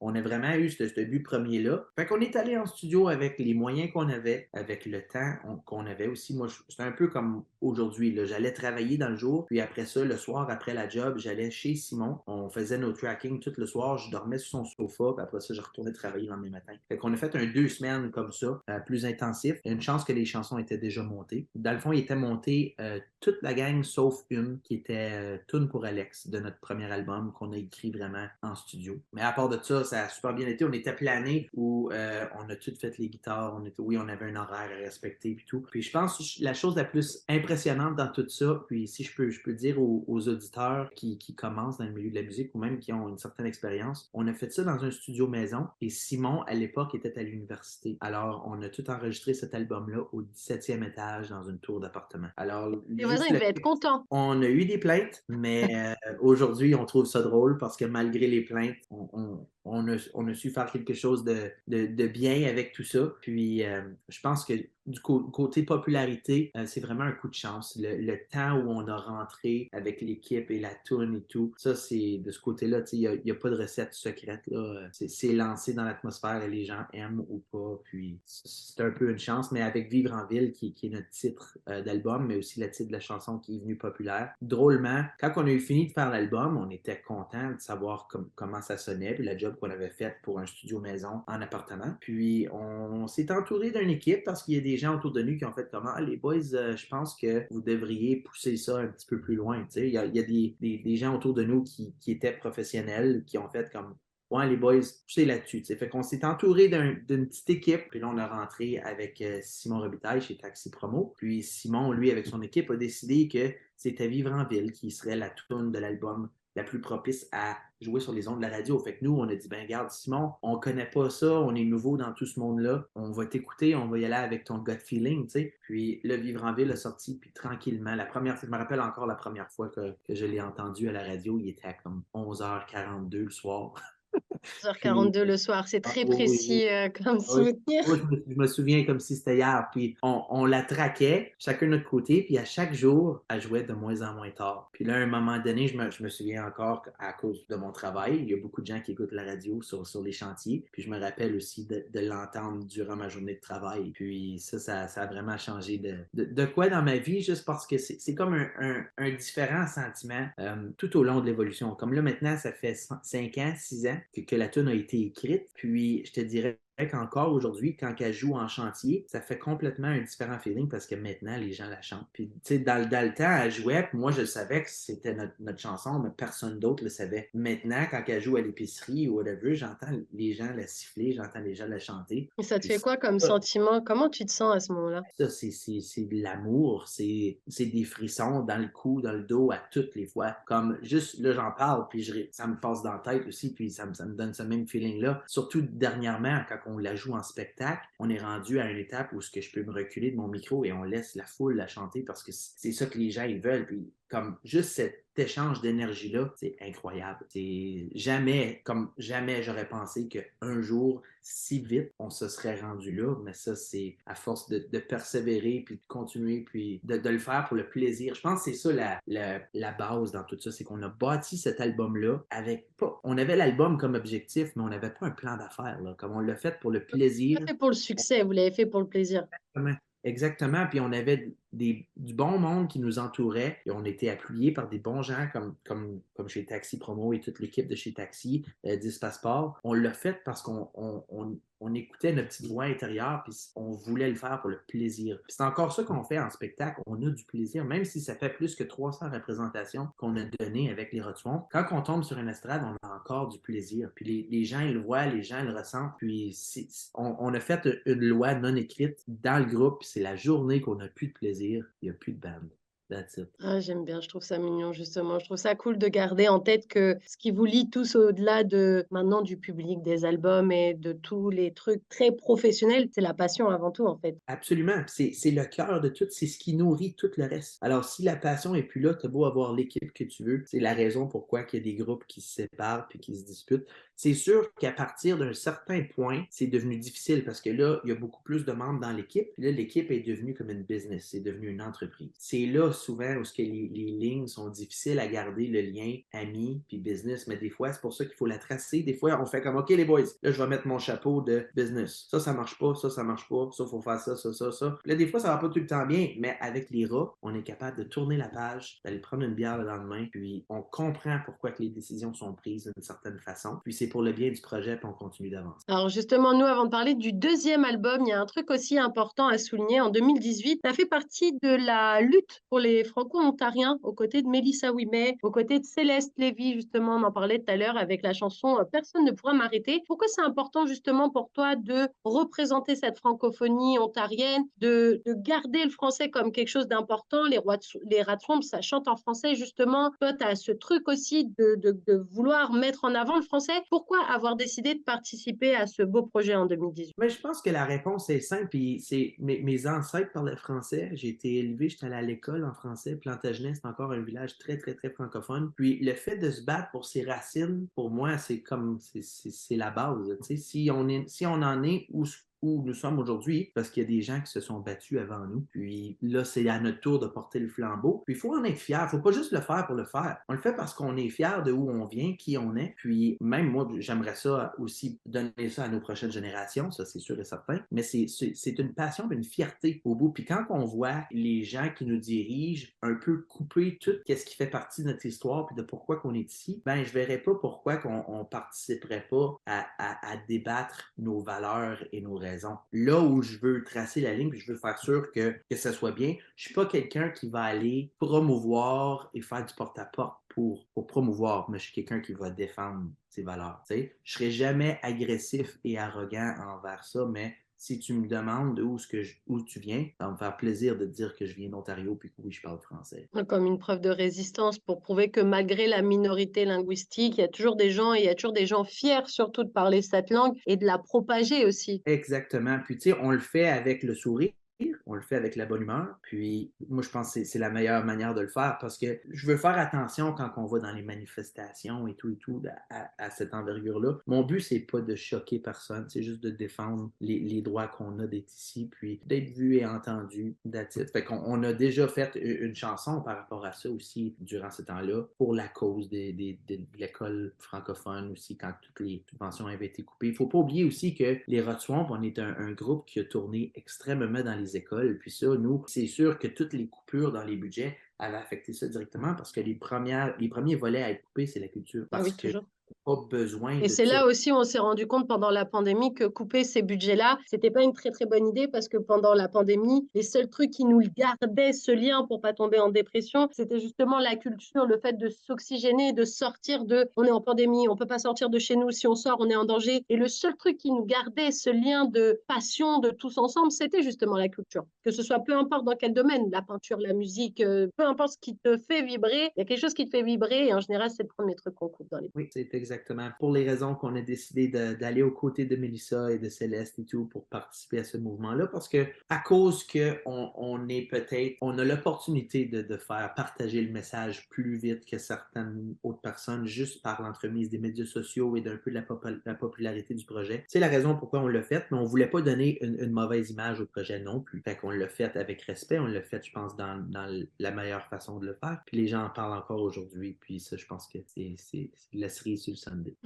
on a vraiment eu ce, but premier-là. Fait qu'on est allé en studio avec les moyens qu'on avait, avec le temps qu'on avait aussi. Moi, c'est un peu comme aujourd'hui. J'allais travailler dans le jour, puis après ça, le soir, après la job, j'allais chez Simon. On faisait nos tracking tout le soir. Je dormais sur son sofa, puis après ça, je retournais travailler le matin. Fait qu'on a fait un deux semaines comme ça, euh, plus intensif. Il y a une chance que les chansons étaient déjà montées. Dans le fond, il était monté euh, toute la gang sauf une qui était euh, Tune pour Alex de notre premier album qu'on a écrit vraiment en studio. Mais à part de ça, ça a super bien été. On était plané où euh, on a tout fait les guitares. On était, oui, on avait un horaire à respecter et tout. Puis je pense que la chose la plus impressionnante dans tout ça, puis si je peux, je peux dire aux, auditeurs qui, qui, commencent dans le milieu de la musique ou même qui ont une certaine expérience, on a fait ça dans un studio maison et Simon, à l'époque, était à l'université. Alors, on a tout enregistré cet album-là au 17e étage dans une tour d'appartement. Alors, les voisins, ils devaient être contents. On a eu des plaintes, mais euh, aujourd'hui, on trouve ça drôle parce que malgré les plaintes, on, on a, su faire quelque chose de, bien avec tout ça. Puis, euh, je pense que du côté popularité, euh, c'est vraiment un coup de chance. Le, temps où on a rentré avec l'équipe et la tourne et tout, ça, c'est de ce côté-là, il n'y a, pas de recette secrète. Là. C'est, lancé dans l'atmosphère et les gens aiment ou pas. Puis, c'est un peu une chance, mais avec Vivre en ville, qui, est notre titre euh, d'album, mais aussi le titre de la chanson qui est venue populaire, drôlement, quand on a eu fini de faire l'album, on était content de savoir comment ça sonnait, puis la job qu'on avait faite pour un studio maison en appartement. Puis, on s'est entouré d'une équipe parce qu'il y a des gens autour de nous qui ont fait comment ah, les boys, euh, je pense que vous devriez pousser ça un petit peu plus loin. Il y a, y a des, des, gens autour de nous qui, qui, étaient professionnels, qui ont fait comme Ouais, les boys, poussez là-dessus. Fait qu'on s'est entouré d'une petite équipe. Puis là, on a rentré avec euh, Simon Robitaille chez Taxi Promo. Puis Simon, lui, avec son équipe, a décidé que c'était Vivre en ville qui serait la tune de l'album la plus propice à jouer sur les ondes de la radio. Fait que nous, on a dit, ben garde, Simon, on connaît pas ça, on est nouveau dans tout ce monde-là, on va t'écouter, on va y aller avec ton gut feeling, tu sais. Puis le Vivre en Ville a sorti, puis tranquillement, la première je me rappelle encore la première fois que, que je l'ai entendu à la radio, il était à comme 11h42 le soir. 11h42 le soir, c'est très ah, précis euh, comme souvenir. je, me, souviens comme si c'était hier. Puis on, la traquait, chacun de notre côté, puis à chaque jour, elle jouait de moins en moins tard. Puis là, à un moment donné, je me, souviens encore à cause de mon travail, il y a beaucoup de gens qui écoutent la radio sur, sur les chantiers. Puis je me rappelle aussi de, l'entendre durant ma journée de travail. Puis ça, ça, a vraiment changé de, de, quoi dans ma vie, juste parce que c'est comme un, un, différent sentiment euh, tout au long de l'évolution. Comme là, maintenant, ça fait 5 ans, 6 ans que, la tune a été écrite. Puis, je te dirais qu'encore aujourd'hui, quand elle joue en chantier, ça fait complètement un différent feeling parce que maintenant, les gens la chantent. Puis, tu sais, dans, dans, le temps, elle jouait, puis moi, je savais que c'était notre, notre, chanson, mais personne d'autre le savait. Maintenant, quand elle joue à l'épicerie ou whatever, j'entends les gens la siffler, j'entends les gens la chanter. Et ça te fait quoi comme sentiment? Comment tu te sens à ce moment-là? Ça, c'est de l'amour, c'est des frissons dans le cou, dans le dos, à toutes les fois. Comme juste, là, j'en parle, puis je, ça me passe dans la tête aussi, puis ça, ça me donne ce même feeling-là. Surtout dernièrement, quand on la joue en spectacle, on est rendu à une étape où ce que je peux me reculer de mon micro et on laisse la foule la chanter parce que c'est ça que les gens ils veulent. Comme juste cet échange d'énergie-là, c'est incroyable. C'est jamais, comme jamais j'aurais pensé qu'un jour, si vite, on se serait rendu là. Mais ça, c'est à force de, persévérer, puis de continuer, puis de, le faire pour le plaisir. Je pense que c'est ça la, la, base dans tout ça, c'est qu'on a bâti cet album-là avec pas. On avait l'album comme objectif, mais on n'avait pas un plan d'affaires. Comme on l'a fait pour le plaisir. fait pour le succès, vous l'avez fait pour le plaisir. Exactement. Puis on avait du bon monde qui nous entourait et on était appuyés par des bons gens comme, chez Taxi Promo et toute l'équipe de chez Taxi, euh, 10 Passport. On l'a fait parce qu'on on, écoutait notre petite voix intérieure puis on voulait le faire pour le plaisir. c'est encore ça qu'on fait en spectacle. On a du plaisir, même si ça fait plus que 300 représentations qu'on a données avec les Rotwons. Quand on tombe sur une estrade, on a encore du plaisir. Puis les, gens, ils le voient, les gens le ressentent. Puis on, on, a fait une loi non écrite dans le groupe. c'est la journée qu'on a plus de plaisir il n'y a plus de band. Ah, j'aime bien, je trouve ça mignon justement. Je trouve ça cool de garder en tête que ce qui vous lie tous au-delà de maintenant du public, des albums et de tous les trucs très professionnels, c'est la passion avant tout en fait. Absolument, c'est le cœur de tout, c'est ce qui nourrit tout le reste. Alors si la passion est plus là, tu beau avoir l'équipe que tu veux, c'est la raison pourquoi il y a des groupes qui se séparent puis qui se disputent. C'est sûr qu'à partir d'un certain point, c'est devenu difficile parce que là, il y a beaucoup plus de membres dans l'équipe. Là, l'équipe est devenue comme une business, c'est devenu une entreprise. C'est là souvent où que les, lignes sont difficiles à garder le lien ami puis business, mais des fois, c'est pour ça qu'il faut la tracer. Des fois, on fait comme OK, les boys, là, je vais mettre mon chapeau de business. Ça, ça marche pas, ça, ça marche pas, ça, faut faire ça, ça, ça, ça. Là, des fois, ça va pas tout le temps bien, mais avec les rats, on est capable de tourner la page, d'aller prendre une bière le lendemain, puis on comprend pourquoi que les décisions sont prises d'une certaine façon. Puis c'est pour le bien du projet, puis on continue d'avancer. Alors justement, nous, avant de parler du deuxième album, il y a un truc aussi important à souligner. En 2018, ça fait partie de la lutte pour les franco-ontariens aux côtés de Mélissa Ouimet, aux côtés de Céleste Lévy, justement, on en parlait tout à l'heure avec la chanson euh, Personne ne pourra m'arrêter. Pourquoi c'est important justement pour toi de représenter cette francophonie ontarienne, de, de garder le français comme quelque chose d'important? Les, rois les rats ça chante en français justement. Toi, tu as ce truc aussi de, de, de vouloir mettre en avant le français. Pourquoi avoir décidé de participer à ce beau projet en 2018? Mais je pense que la réponse est simple. c'est mes, mes, ancêtres parlaient français. J'ai été élevé, j'étais allé à l'école en français. Plantagenet, c'est encore un village très, très, très francophone. Puis le fait de se battre pour ses racines, pour moi, c'est comme, c'est la base. Si on, est, si on en est où où nous sommes aujourd'hui parce qu'il y a des gens qui se sont battus avant nous. Puis là, c'est à notre tour de porter le flambeau. Puis il faut en être fier. Il faut pas juste le faire pour le faire. On le fait parce qu'on est fier de où on vient, qui on est. Puis même moi, j'aimerais ça aussi donner ça à nos prochaines générations, ça c'est sûr et certain. Mais c'est une passion, une fierté au bout. Puis quand on voit les gens qui nous dirigent un peu couper tout ce qui fait partie de notre histoire puis de pourquoi qu'on est ici, ben je verrais pas pourquoi qu'on participerait pas à, à, débattre nos valeurs et nos Là où je veux tracer la ligne, puis je veux faire sûr que, que ça soit bien, je suis pas quelqu'un qui va aller promouvoir et faire du porte-à-porte pour, pour promouvoir, mais je suis quelqu'un qui va défendre ses valeurs. sais. Je serai jamais agressif et arrogant envers ça, mais si tu me demandes où, que où tu viens, ça va me faire plaisir de dire que je viens d'Ontario puis que oui, je parle français. Comme une preuve de résistance pour prouver que malgré la minorité linguistique, il y a toujours des gens et il y a toujours des gens fiers surtout de parler cette langue et de la propager aussi. Exactement. Puis tu sais, on le fait avec le sourire on le fait avec la bonne humeur. Puis moi, je pense que c'est la meilleure manière de le faire parce que je veux faire attention quand on va dans les manifestations et tout et tout à, cette envergure-là. Mon but, c'est pas de choquer personne, c'est juste de défendre les, droits qu'on a d'être ici, puis d'être vu et entendu. Fait qu'on on a déjà fait une chanson par rapport à ça aussi durant ce temps-là pour la cause des, de l'école francophone aussi quand toutes les subventions avaient été coupées. Il faut pas oublier aussi que les Rotswamp, on est un, un groupe qui a tourné extrêmement dans les écoles. Puis ça, nous, c'est sûr que toutes les coupures dans les budgets avaient affecté ça directement parce que les, premières, les premiers volets à être coupés, c'est la culture. Ah parce que pas besoin Et c'est là aussi où on s'est rendu compte pendant la pandémie que couper ces budgets-là, c'était pas une très très bonne idée parce que pendant la pandémie, les seuls trucs qui nous gardaient ce lien pour pas tomber en dépression, c'était justement la culture, le fait de s'oxygéner, de sortir de, on est en pandémie, on peut pas sortir de chez nous, si on sort, on est en danger. Et le seul truc qui nous gardait ce lien de passion de tous ensemble, c'était justement la culture. Que ce soit peu importe dans quel domaine, la peinture, la musique, euh, peu importe ce qui te fait vibrer, il y a quelque chose qui te fait vibrer et en général, c'est le premier truc qu'on coupe dans les Oui, c'est exactement pour les raisons qu'on a décidé d'aller aux côtés de Mélissa et de Céleste et tout pour participer à ce mouvement-là, parce que à cause que on, est peut-être, on a l'opportunité de, faire partager le message plus vite que certaines autres personnes juste par l'entremise des médias sociaux et d'un peu de la, popu- la popularité du projet. C'est la raison pourquoi on l'a fait, mais on voulait pas donner une, mauvaise image au projet non plus. Fait qu'on l'a fait avec respect, on l'a fait, je pense, dans, la meilleure façon de le faire. Puis les gens en parlent encore aujourd'hui, puis ça, je pense que c'est la cerise sur le Sunday.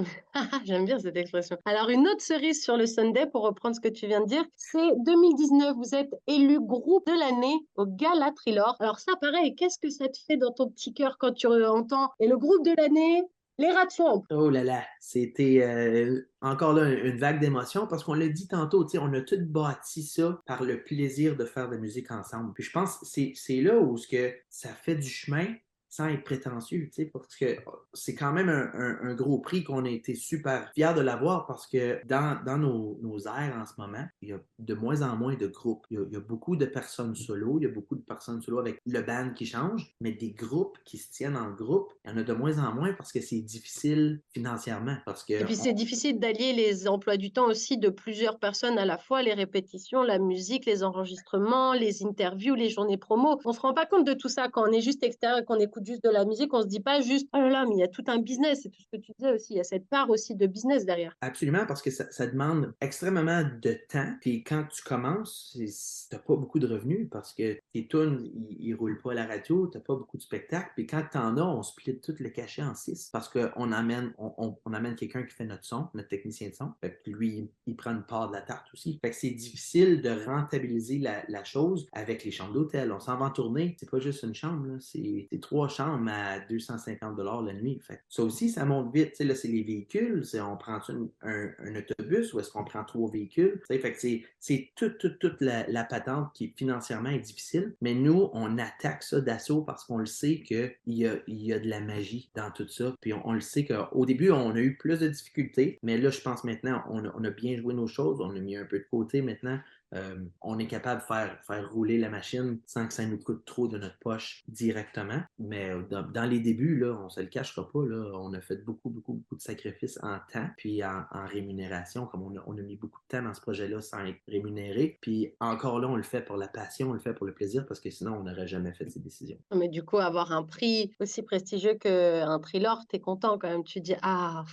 J'aime bien cette expression. Alors, une autre cerise sur le Sunday, pour reprendre ce que tu viens de dire, c'est 2019. Vous êtes élu groupe de l'année au Gala Trilor. Alors, ça, pareil, qu'est-ce que ça te fait dans ton petit cœur quand tu entends et le groupe de l'année, les rats de Oh là là, c'était euh, encore là une vague d'émotions parce qu'on l'a dit tantôt, on a tout bâti ça par le plaisir de faire de la musique ensemble. Puis je pense que c'est c'est là où ce que ça fait du chemin sans être prétentieux, tu sais, parce que c'est quand même un, un- un gros prix qu'on a été super fiers de l'avoir parce que dans, dans nos, nos airs en ce moment, il y a de moins en moins de groupes. Il y a, il y a beaucoup de personnes solo, il y a beaucoup de personnes solo avec le band qui change, mais des groupes qui se tiennent en groupe, il y en a de moins en moins parce que c'est difficile financièrement. Parce que Et puis, on- c'est difficile d'allier les emplois du temps aussi de plusieurs personnes à la fois, les répétitions, la musique, les enregistrements, les interviews, les journées promo. On se rend pas compte de tout ça quand on est juste extérieur et qu'on écoute juste de la musique. On se dit pas juste, oh là là, mais il y a tout un business. C'est tout ce que tu disais aussi. Il y a cette part aussi de business derrière. Absolument, parce que ça, demande extrêmement de temps. Puis quand tu commences, tu n'as pas beaucoup de revenus parce que tes tunes, ils roulent pas à la radio, tu n'as pas beaucoup de spectacles. Puis quand tu en as, on split tout le cachet en six parce qu'on amène, on, amène quelqu'un qui fait notre son, notre technicien de son. Fait que lui, il, prend une part de la tarte aussi. Fait que c'est difficile de rentabiliser la, chose avec les chambres d'hôtel. On s'en va en tournée, c'est pas juste une chambre, c'est trois chambres à 250 la nuit. Fait ça aussi, ça monte vite. Là, c'est les véhicules. On prend un, un autobus ou est-ce qu'on prend trois véhicules? Fait que c'est- toute, toute, toute la, la patente qui financièrement est difficile. Mais nous, on attaque ça d'assaut parce qu'on le sait qu'il y a, y a de la magie dans tout ça. Puis on, on le sait qu'au début, on a eu plus de difficultés. Mais là, je pense maintenant, on on a bien joué nos choses. On a mis un peu de côté maintenant. Euh, on est capable de faire, faire rouler la machine sans que ça nous coûte trop de notre poche directement. Mais euh, dans, dans les débuts, là, on ne se le cachera pas, là, on a fait beaucoup, beaucoup, beaucoup de sacrifices en temps, puis en, en rémunération, comme on a, on a mis beaucoup de temps dans ce projet-là sans être rémunéré. Puis encore là, on le fait pour la passion, on le fait pour le plaisir, parce que sinon, on n'aurait jamais fait ces décisions. Mais du coup, avoir un prix aussi prestigieux qu'un Trilor, tu es content quand même. Tu dis, ah.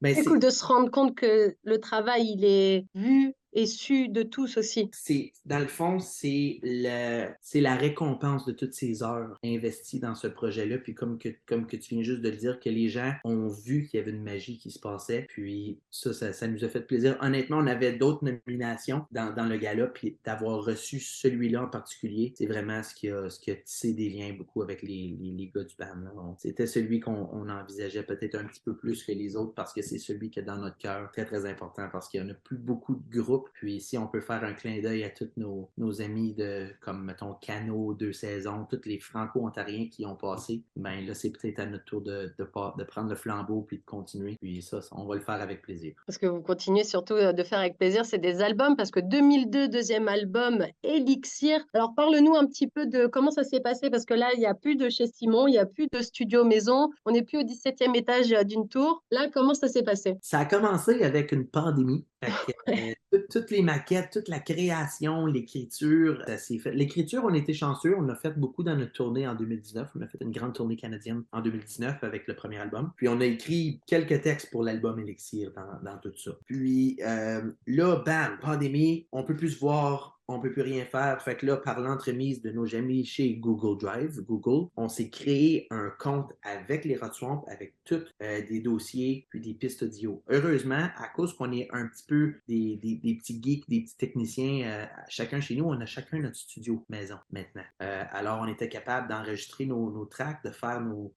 Ben, c'est- cool de se rendre compte que le travail, il est vu et su de tous aussi. c'est dans le fond, c'est le, c'est la récompense de toutes ces heures investies dans ce projet-là. Puis comme que, comme que tu viens juste de le dire, que les gens ont vu qu'il y avait une magie qui se passait. Puis ça, ça, ça nous a fait plaisir. Honnêtement, on avait d'autres nominations dans, dans le gala, puis d'avoir reçu celui-là en particulier, c'est vraiment ce qui a, ce qui a tissé des liens beaucoup avec les, les, gars du band. C'était celui qu'on on envisageait peut-être un petit peu plus que les autres parce que c'est celui qui est dans notre cœur très très important parce qu'il n'y en a plus beaucoup de groupes. Puis si on peut faire un clin d'œil à tous nos, nos amis de comme mettons Cano, deux saisons, tous les franco-ontariens qui ont passé, ben là c'est peut-être à notre tour de, de, de prendre le flambeau puis de continuer. Puis ça, on va le faire avec plaisir. Parce que vous continuez surtout euh, de faire avec plaisir, c'est des albums, parce que 2002, deuxième album, Elixir. Alors parle-nous un petit peu de comment ça s'est passé, parce que là, il n'y a plus de chez Simon, il n'y a plus de studio maison, on n'est plus au 17e étage euh, d'une tour. Là, comment ça s'est passé? Ça a commencé avec une pandémie. Que, euh, tout- toutes les maquettes, toute la création, l'écriture, ça fait. L'écriture, on était chanceux. On a fait beaucoup dans notre tournée en 2019. On a fait une grande tournée canadienne en 2019 avec le premier album. Puis on a écrit quelques textes pour l'album Elixir dans, tout ça. Puis euh, là, bam, pandémie, on peut plus voir on peut plus rien faire. Fait que là, par l'entremise de nos amis chez Google Drive, Google, on s'est créé un compte avec les Swamp, avec tous euh, des dossiers puis des pistes audio. Heureusement, à cause qu'on est un petit peu des, petits geeks, des petits techniciens, euh, chacun chez nous, on a chacun notre studio maison maintenant. Euh, alors, on était capable d'enregistrer nos, tracks, de faire nos,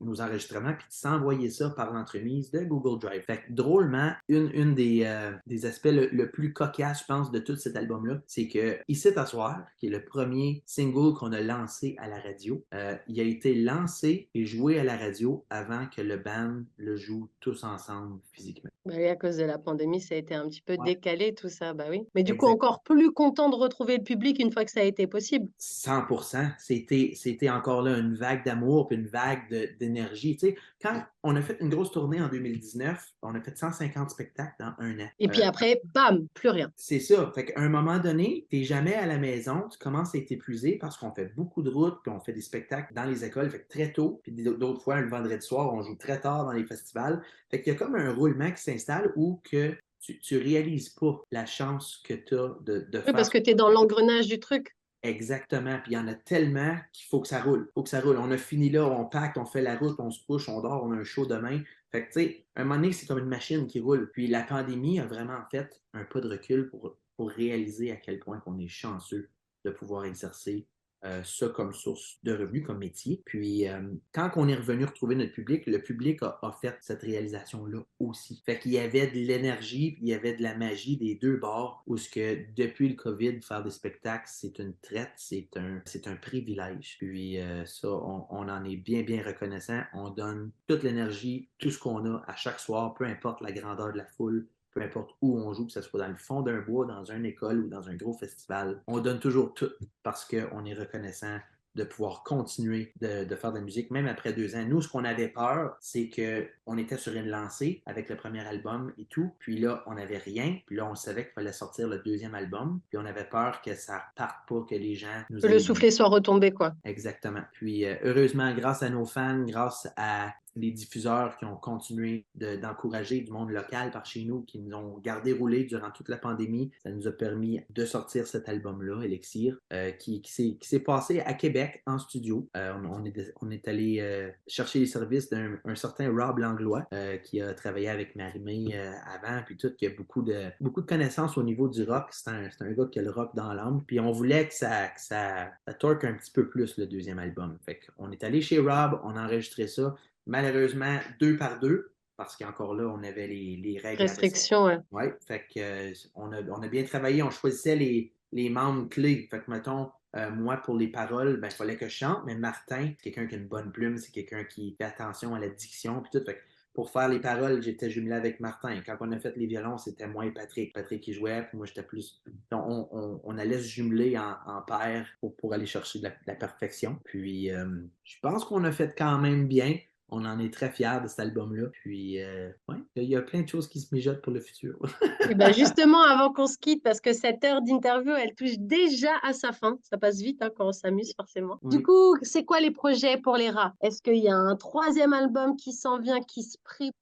nos enregistrements, puis de s'envoyer ça par l'entremise de Google Drive. Fait que, drôlement, une, une des, des aspects le, plus cocasse, je pense, de tout cet album-là, c'est que Ici t'asseoir, qui est le premier single qu'on a lancé à la radio, il a été lancé et joué à la radio avant que le band le joue tous ensemble physiquement. Bah oui, à cause de la pandémie, ça a été un petit peu décalé tout ça, bah oui. Mais du coup, encore plus content de retrouver le public une fois que ça a été possible. 100% C'était, c'était encore là une vague d'amour puis une vague d'énergie. Tu sais, quand on a fait une grosse tournée en 2019, on a fait 150 spectacles dans un an. Et puis euh, après, bam, plus rien. C'est ça. Fait qu'à un moment donné, tu n'es jamais à la maison, tu commences à être épuisé parce qu'on fait beaucoup de routes, puis on fait des spectacles dans les écoles, fait très tôt, puis d'autres fois, le vendredi soir, on joue très tard dans les festivals. Fait qu'il y a comme un roulement qui s'installe où que tu, ne réalises pas la chance que tu as de, de oui, parce que tu es dans l'engrenage du truc. Exactement. Puis il y en a tellement qu'il faut que ça roule. Il faut que ça roule. On a fini là, on pacte, on fait la route, on se couche, on dort, on a un show demain. Fait que, tu sais, un moment donné, c'est comme une machine qui roule. Puis la pandémie a vraiment fait un pas de recul pour, pour réaliser à quel point on est chanceux de pouvoir exercer euh, ça comme source de revenus, comme métier. Puis, euh, quand on est revenu retrouver notre public, le public a, offert cette réalisation-là aussi. Fait qu'il y avait de l'énergie, il y avait de la magie des deux bords, où ce que depuis le COVID, faire des spectacles, c'est une traite, c'est un, c'est un privilège. Puis, euh, ça, on, on, en est bien, bien reconnaissant. On donne toute l'énergie, tout ce qu'on a à chaque soir, peu importe la grandeur de la foule, peu importe où on joue, que ce soit dans le fond d'un bois, dans une école ou dans un gros festival, on donne toujours tout parce qu'on est reconnaissant de pouvoir continuer de, faire de la musique, même après deux ans. Nous, ce qu'on avait peur, c'est qu'on était sur une lancée avec le premier album et tout, puis là, on n'avait rien, puis là, on savait qu'il fallait sortir le deuxième album, puis on avait peur que ça parte pas, que les gens nous... Que le soufflet soit retombé, quoi. Exactement. Puis, euh, heureusement, grâce à nos fans, grâce à les diffuseurs qui ont continué d'encourager du monde local par chez nous, qui nous ont gardé rouler durant toute la pandémie. Ça nous a permis de sortir cet album-là, Elixir, euh, qui, s'est passé à Québec en studio. Euh, on, est, on allé euh, chercher les services d'un certain Rob Langlois, qui a travaillé avec Marimé avant, puis tout, qui a beaucoup de, beaucoup de connaissances au niveau du rock. C'est un, gars qui a le rock dans l'âme. Puis on voulait que ça, ça, torque un petit peu plus le deuxième album. Fait qu'on est allé chez Rob, on a enregistré ça malheureusement deux par deux, parce qu'encore là, on avait les, règles. Restrictions, oui. Oui, fait que, euh, on, a, bien travaillé, on choisissait les, membres clés. Fait que, mettons, euh, moi, pour les paroles, ben, il fallait que je chante, mais Martin, c'est quelqu'un qui a une bonne plume, c'est quelqu'un qui fait attention à la diction, puis tout. Fait pour faire les paroles, j'étais jumelé avec Martin. Quand on a fait les violons, c'était moi et Patrick. Patrick qui jouait, puis moi j'étais plus. on, allait se jumeler en, paire pour, aller chercher de la, perfection. Puis euh, je pense qu'on a fait quand même bien on en est très fiers de cet album-là. Puis, euh, il y a plein de choses qui se mijotent pour le futur. Et eh ben justement, avant qu'on se quitte, parce que cette heure d'interview, elle touche déjà à sa fin. Ça passe vite hein, quand on s'amuse, forcément. Du coup, c'est quoi les projets pour les rats? Est-ce qu'il y a un troisième album qui s'en vient, qui se prépare?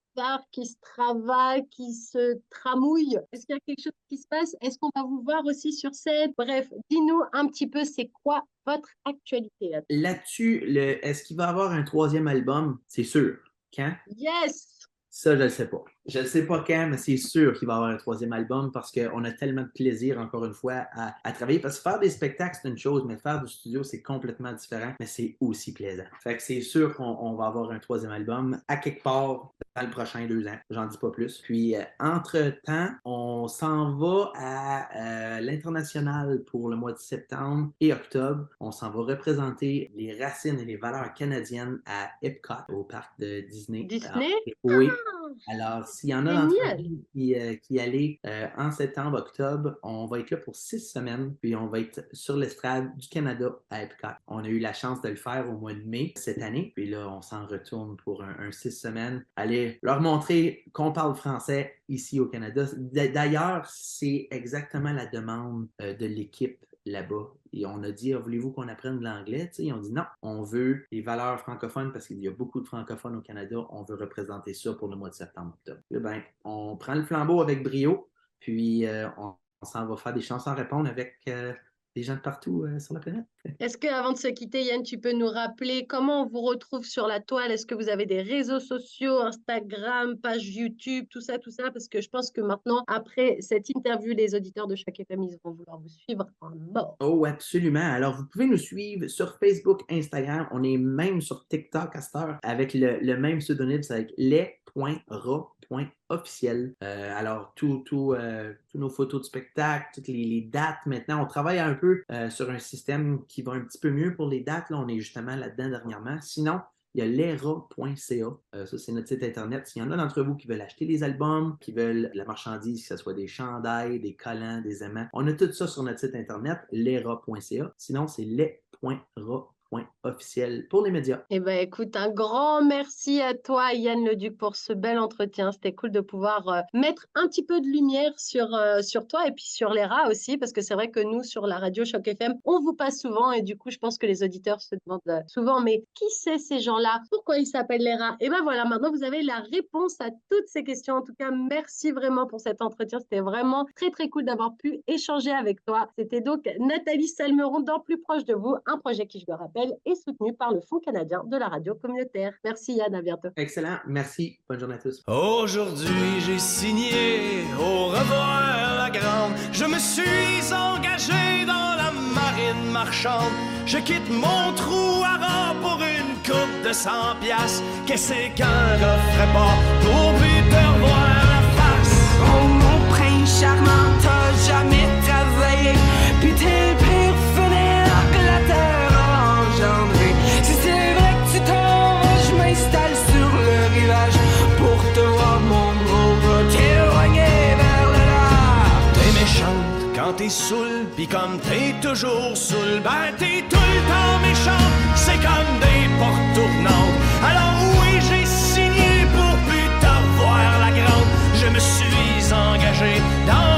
Qui se travaille, qui se tramouille Est-ce qu'il y a quelque chose qui se passe? Est-ce qu'on va vous voir aussi sur scène? Bref, dis-nous un petit peu, c'est quoi votre actualité là-dessus? est-ce qu'il va y avoir un troisième album? C'est sûr. Quand? Yes! Ça, je ne le sais pas. Je ne sais pas quand, mais c'est sûr qu'il va y avoir un troisième album parce qu'on a tellement de plaisir, encore une fois, à, travailler. Parce que faire des spectacles, c'est une chose, mais faire du studio, c'est complètement différent, mais c'est aussi plaisant. Fait que c'est sûr qu'on va avoir un troisième album à quelque part dans le prochain deux ans. J'en dis pas plus. Puis, euh, entre-temps, on s'en va à euh, l'international pour le mois de septembre et octobre. On s'en va représenter les racines et les valeurs canadiennes à Epcot, au parc de Disney. Disney? oui. Ah! Alors, s'il y en a d'entre vous qui, euh, qui allaient euh, en septembre, octobre, on va être là pour six semaines, puis on va être sur l'estrade du Canada à Epcot. On a eu la chance de le faire au mois de mai cette année, puis là, on s'en retourne pour un, six semaines. Aller leur montrer qu'on parle français ici au Canada. D'ailleurs, c'est exactement la demande euh, de l'équipe là-bas. Et on a dit, ah, voulez-vous qu'on apprenne l'anglais? Ils ont dit non, on veut les valeurs francophones parce qu'il y a beaucoup de francophones au Canada. On veut représenter ça pour le mois de septembre-octobre. Ben, on prend le flambeau avec brio, puis euh, on on s'en va faire des chansons à répondre avec euh, des gens de partout euh, sur la planète. Est-ce qu'avant de se quitter, Yann, tu peux nous rappeler comment on vous retrouve sur la toile? Est-ce que vous avez des réseaux sociaux, Instagram, page YouTube, tout ça, tout ça? Parce que je pense que maintenant, après cette interview, les auditeurs de chaque FM, ils vont vouloir vous suivre en mort. Oh, absolument. Alors, vous pouvez nous suivre sur Facebook, Instagram. On est même sur TikTok à cette heure avec le, le même pseudonyme, c'est avec les.ra.officiel. Euh, alors, tout, tout, euh, tous nos photos de spectacle, toutes les, dates maintenant, on travaille un peu euh, sur un système qui va un petit peu mieux pour les dates. Là, on est justement là-dedans dernièrement. Sinon, il y a l'era.ca. Ça, c'est notre site Internet. S'il y en a d'entre vous qui veulent acheter des albums, qui veulent la marchandise, que ce soit des chandails, des collants, des aimants, on a tout ça sur notre site Internet, l'era.ca. Sinon, c'est les.ra officiel pour les médias. Eh bien, écoute, un grand merci à toi, Yann Leduc, pour ce bel entretien. C'était cool de pouvoir euh, mettre un petit peu de lumière sur, euh, sur toi et puis sur les rats aussi, parce que c'est vrai que nous, sur la radio Choc FM, on vous passe souvent et du coup, je pense que les auditeurs se demandent euh, souvent, mais qui c'est ces gens-là? Pourquoi ils s'appellent les rats eh bien voilà, maintenant, vous avez la réponse à toutes ces questions. En tout cas, merci vraiment pour cet entretien. C'était vraiment très, très cool d'avoir pu échanger avec toi. C'était donc Nathalie Salmeron dans Plus proche de vous, un projet qui, je le rappelle, est soutenu par le Fonds canadien de la radio communautaire. Merci Yann, à bientôt. Excellent, merci. Bonne journée à tous. Aujourd'hui, j'ai signé au revoir la grande. Je me suis engagé dans la marine marchande. Je quitte mon trou à rang pour une coupe de 100 piastres. Qu'est-ce qu'un gars ferait pas pour plus te revoir la face? Oh mon prince charmant, t'as jamais travaillé. Puis t'es Si c'est vrai que tu t'en vas, je m'installe sur le rivage pour te voir mon gros gars t'éloigner vers le large. T'es méchante quand t'es saoul, pis comme t'es toujours saoul, ben t'es tout le temps méchante. C'est comme des portes tournantes. Alors oui, j'ai signé pour plus t'avoir la grande. Je me suis engagé dans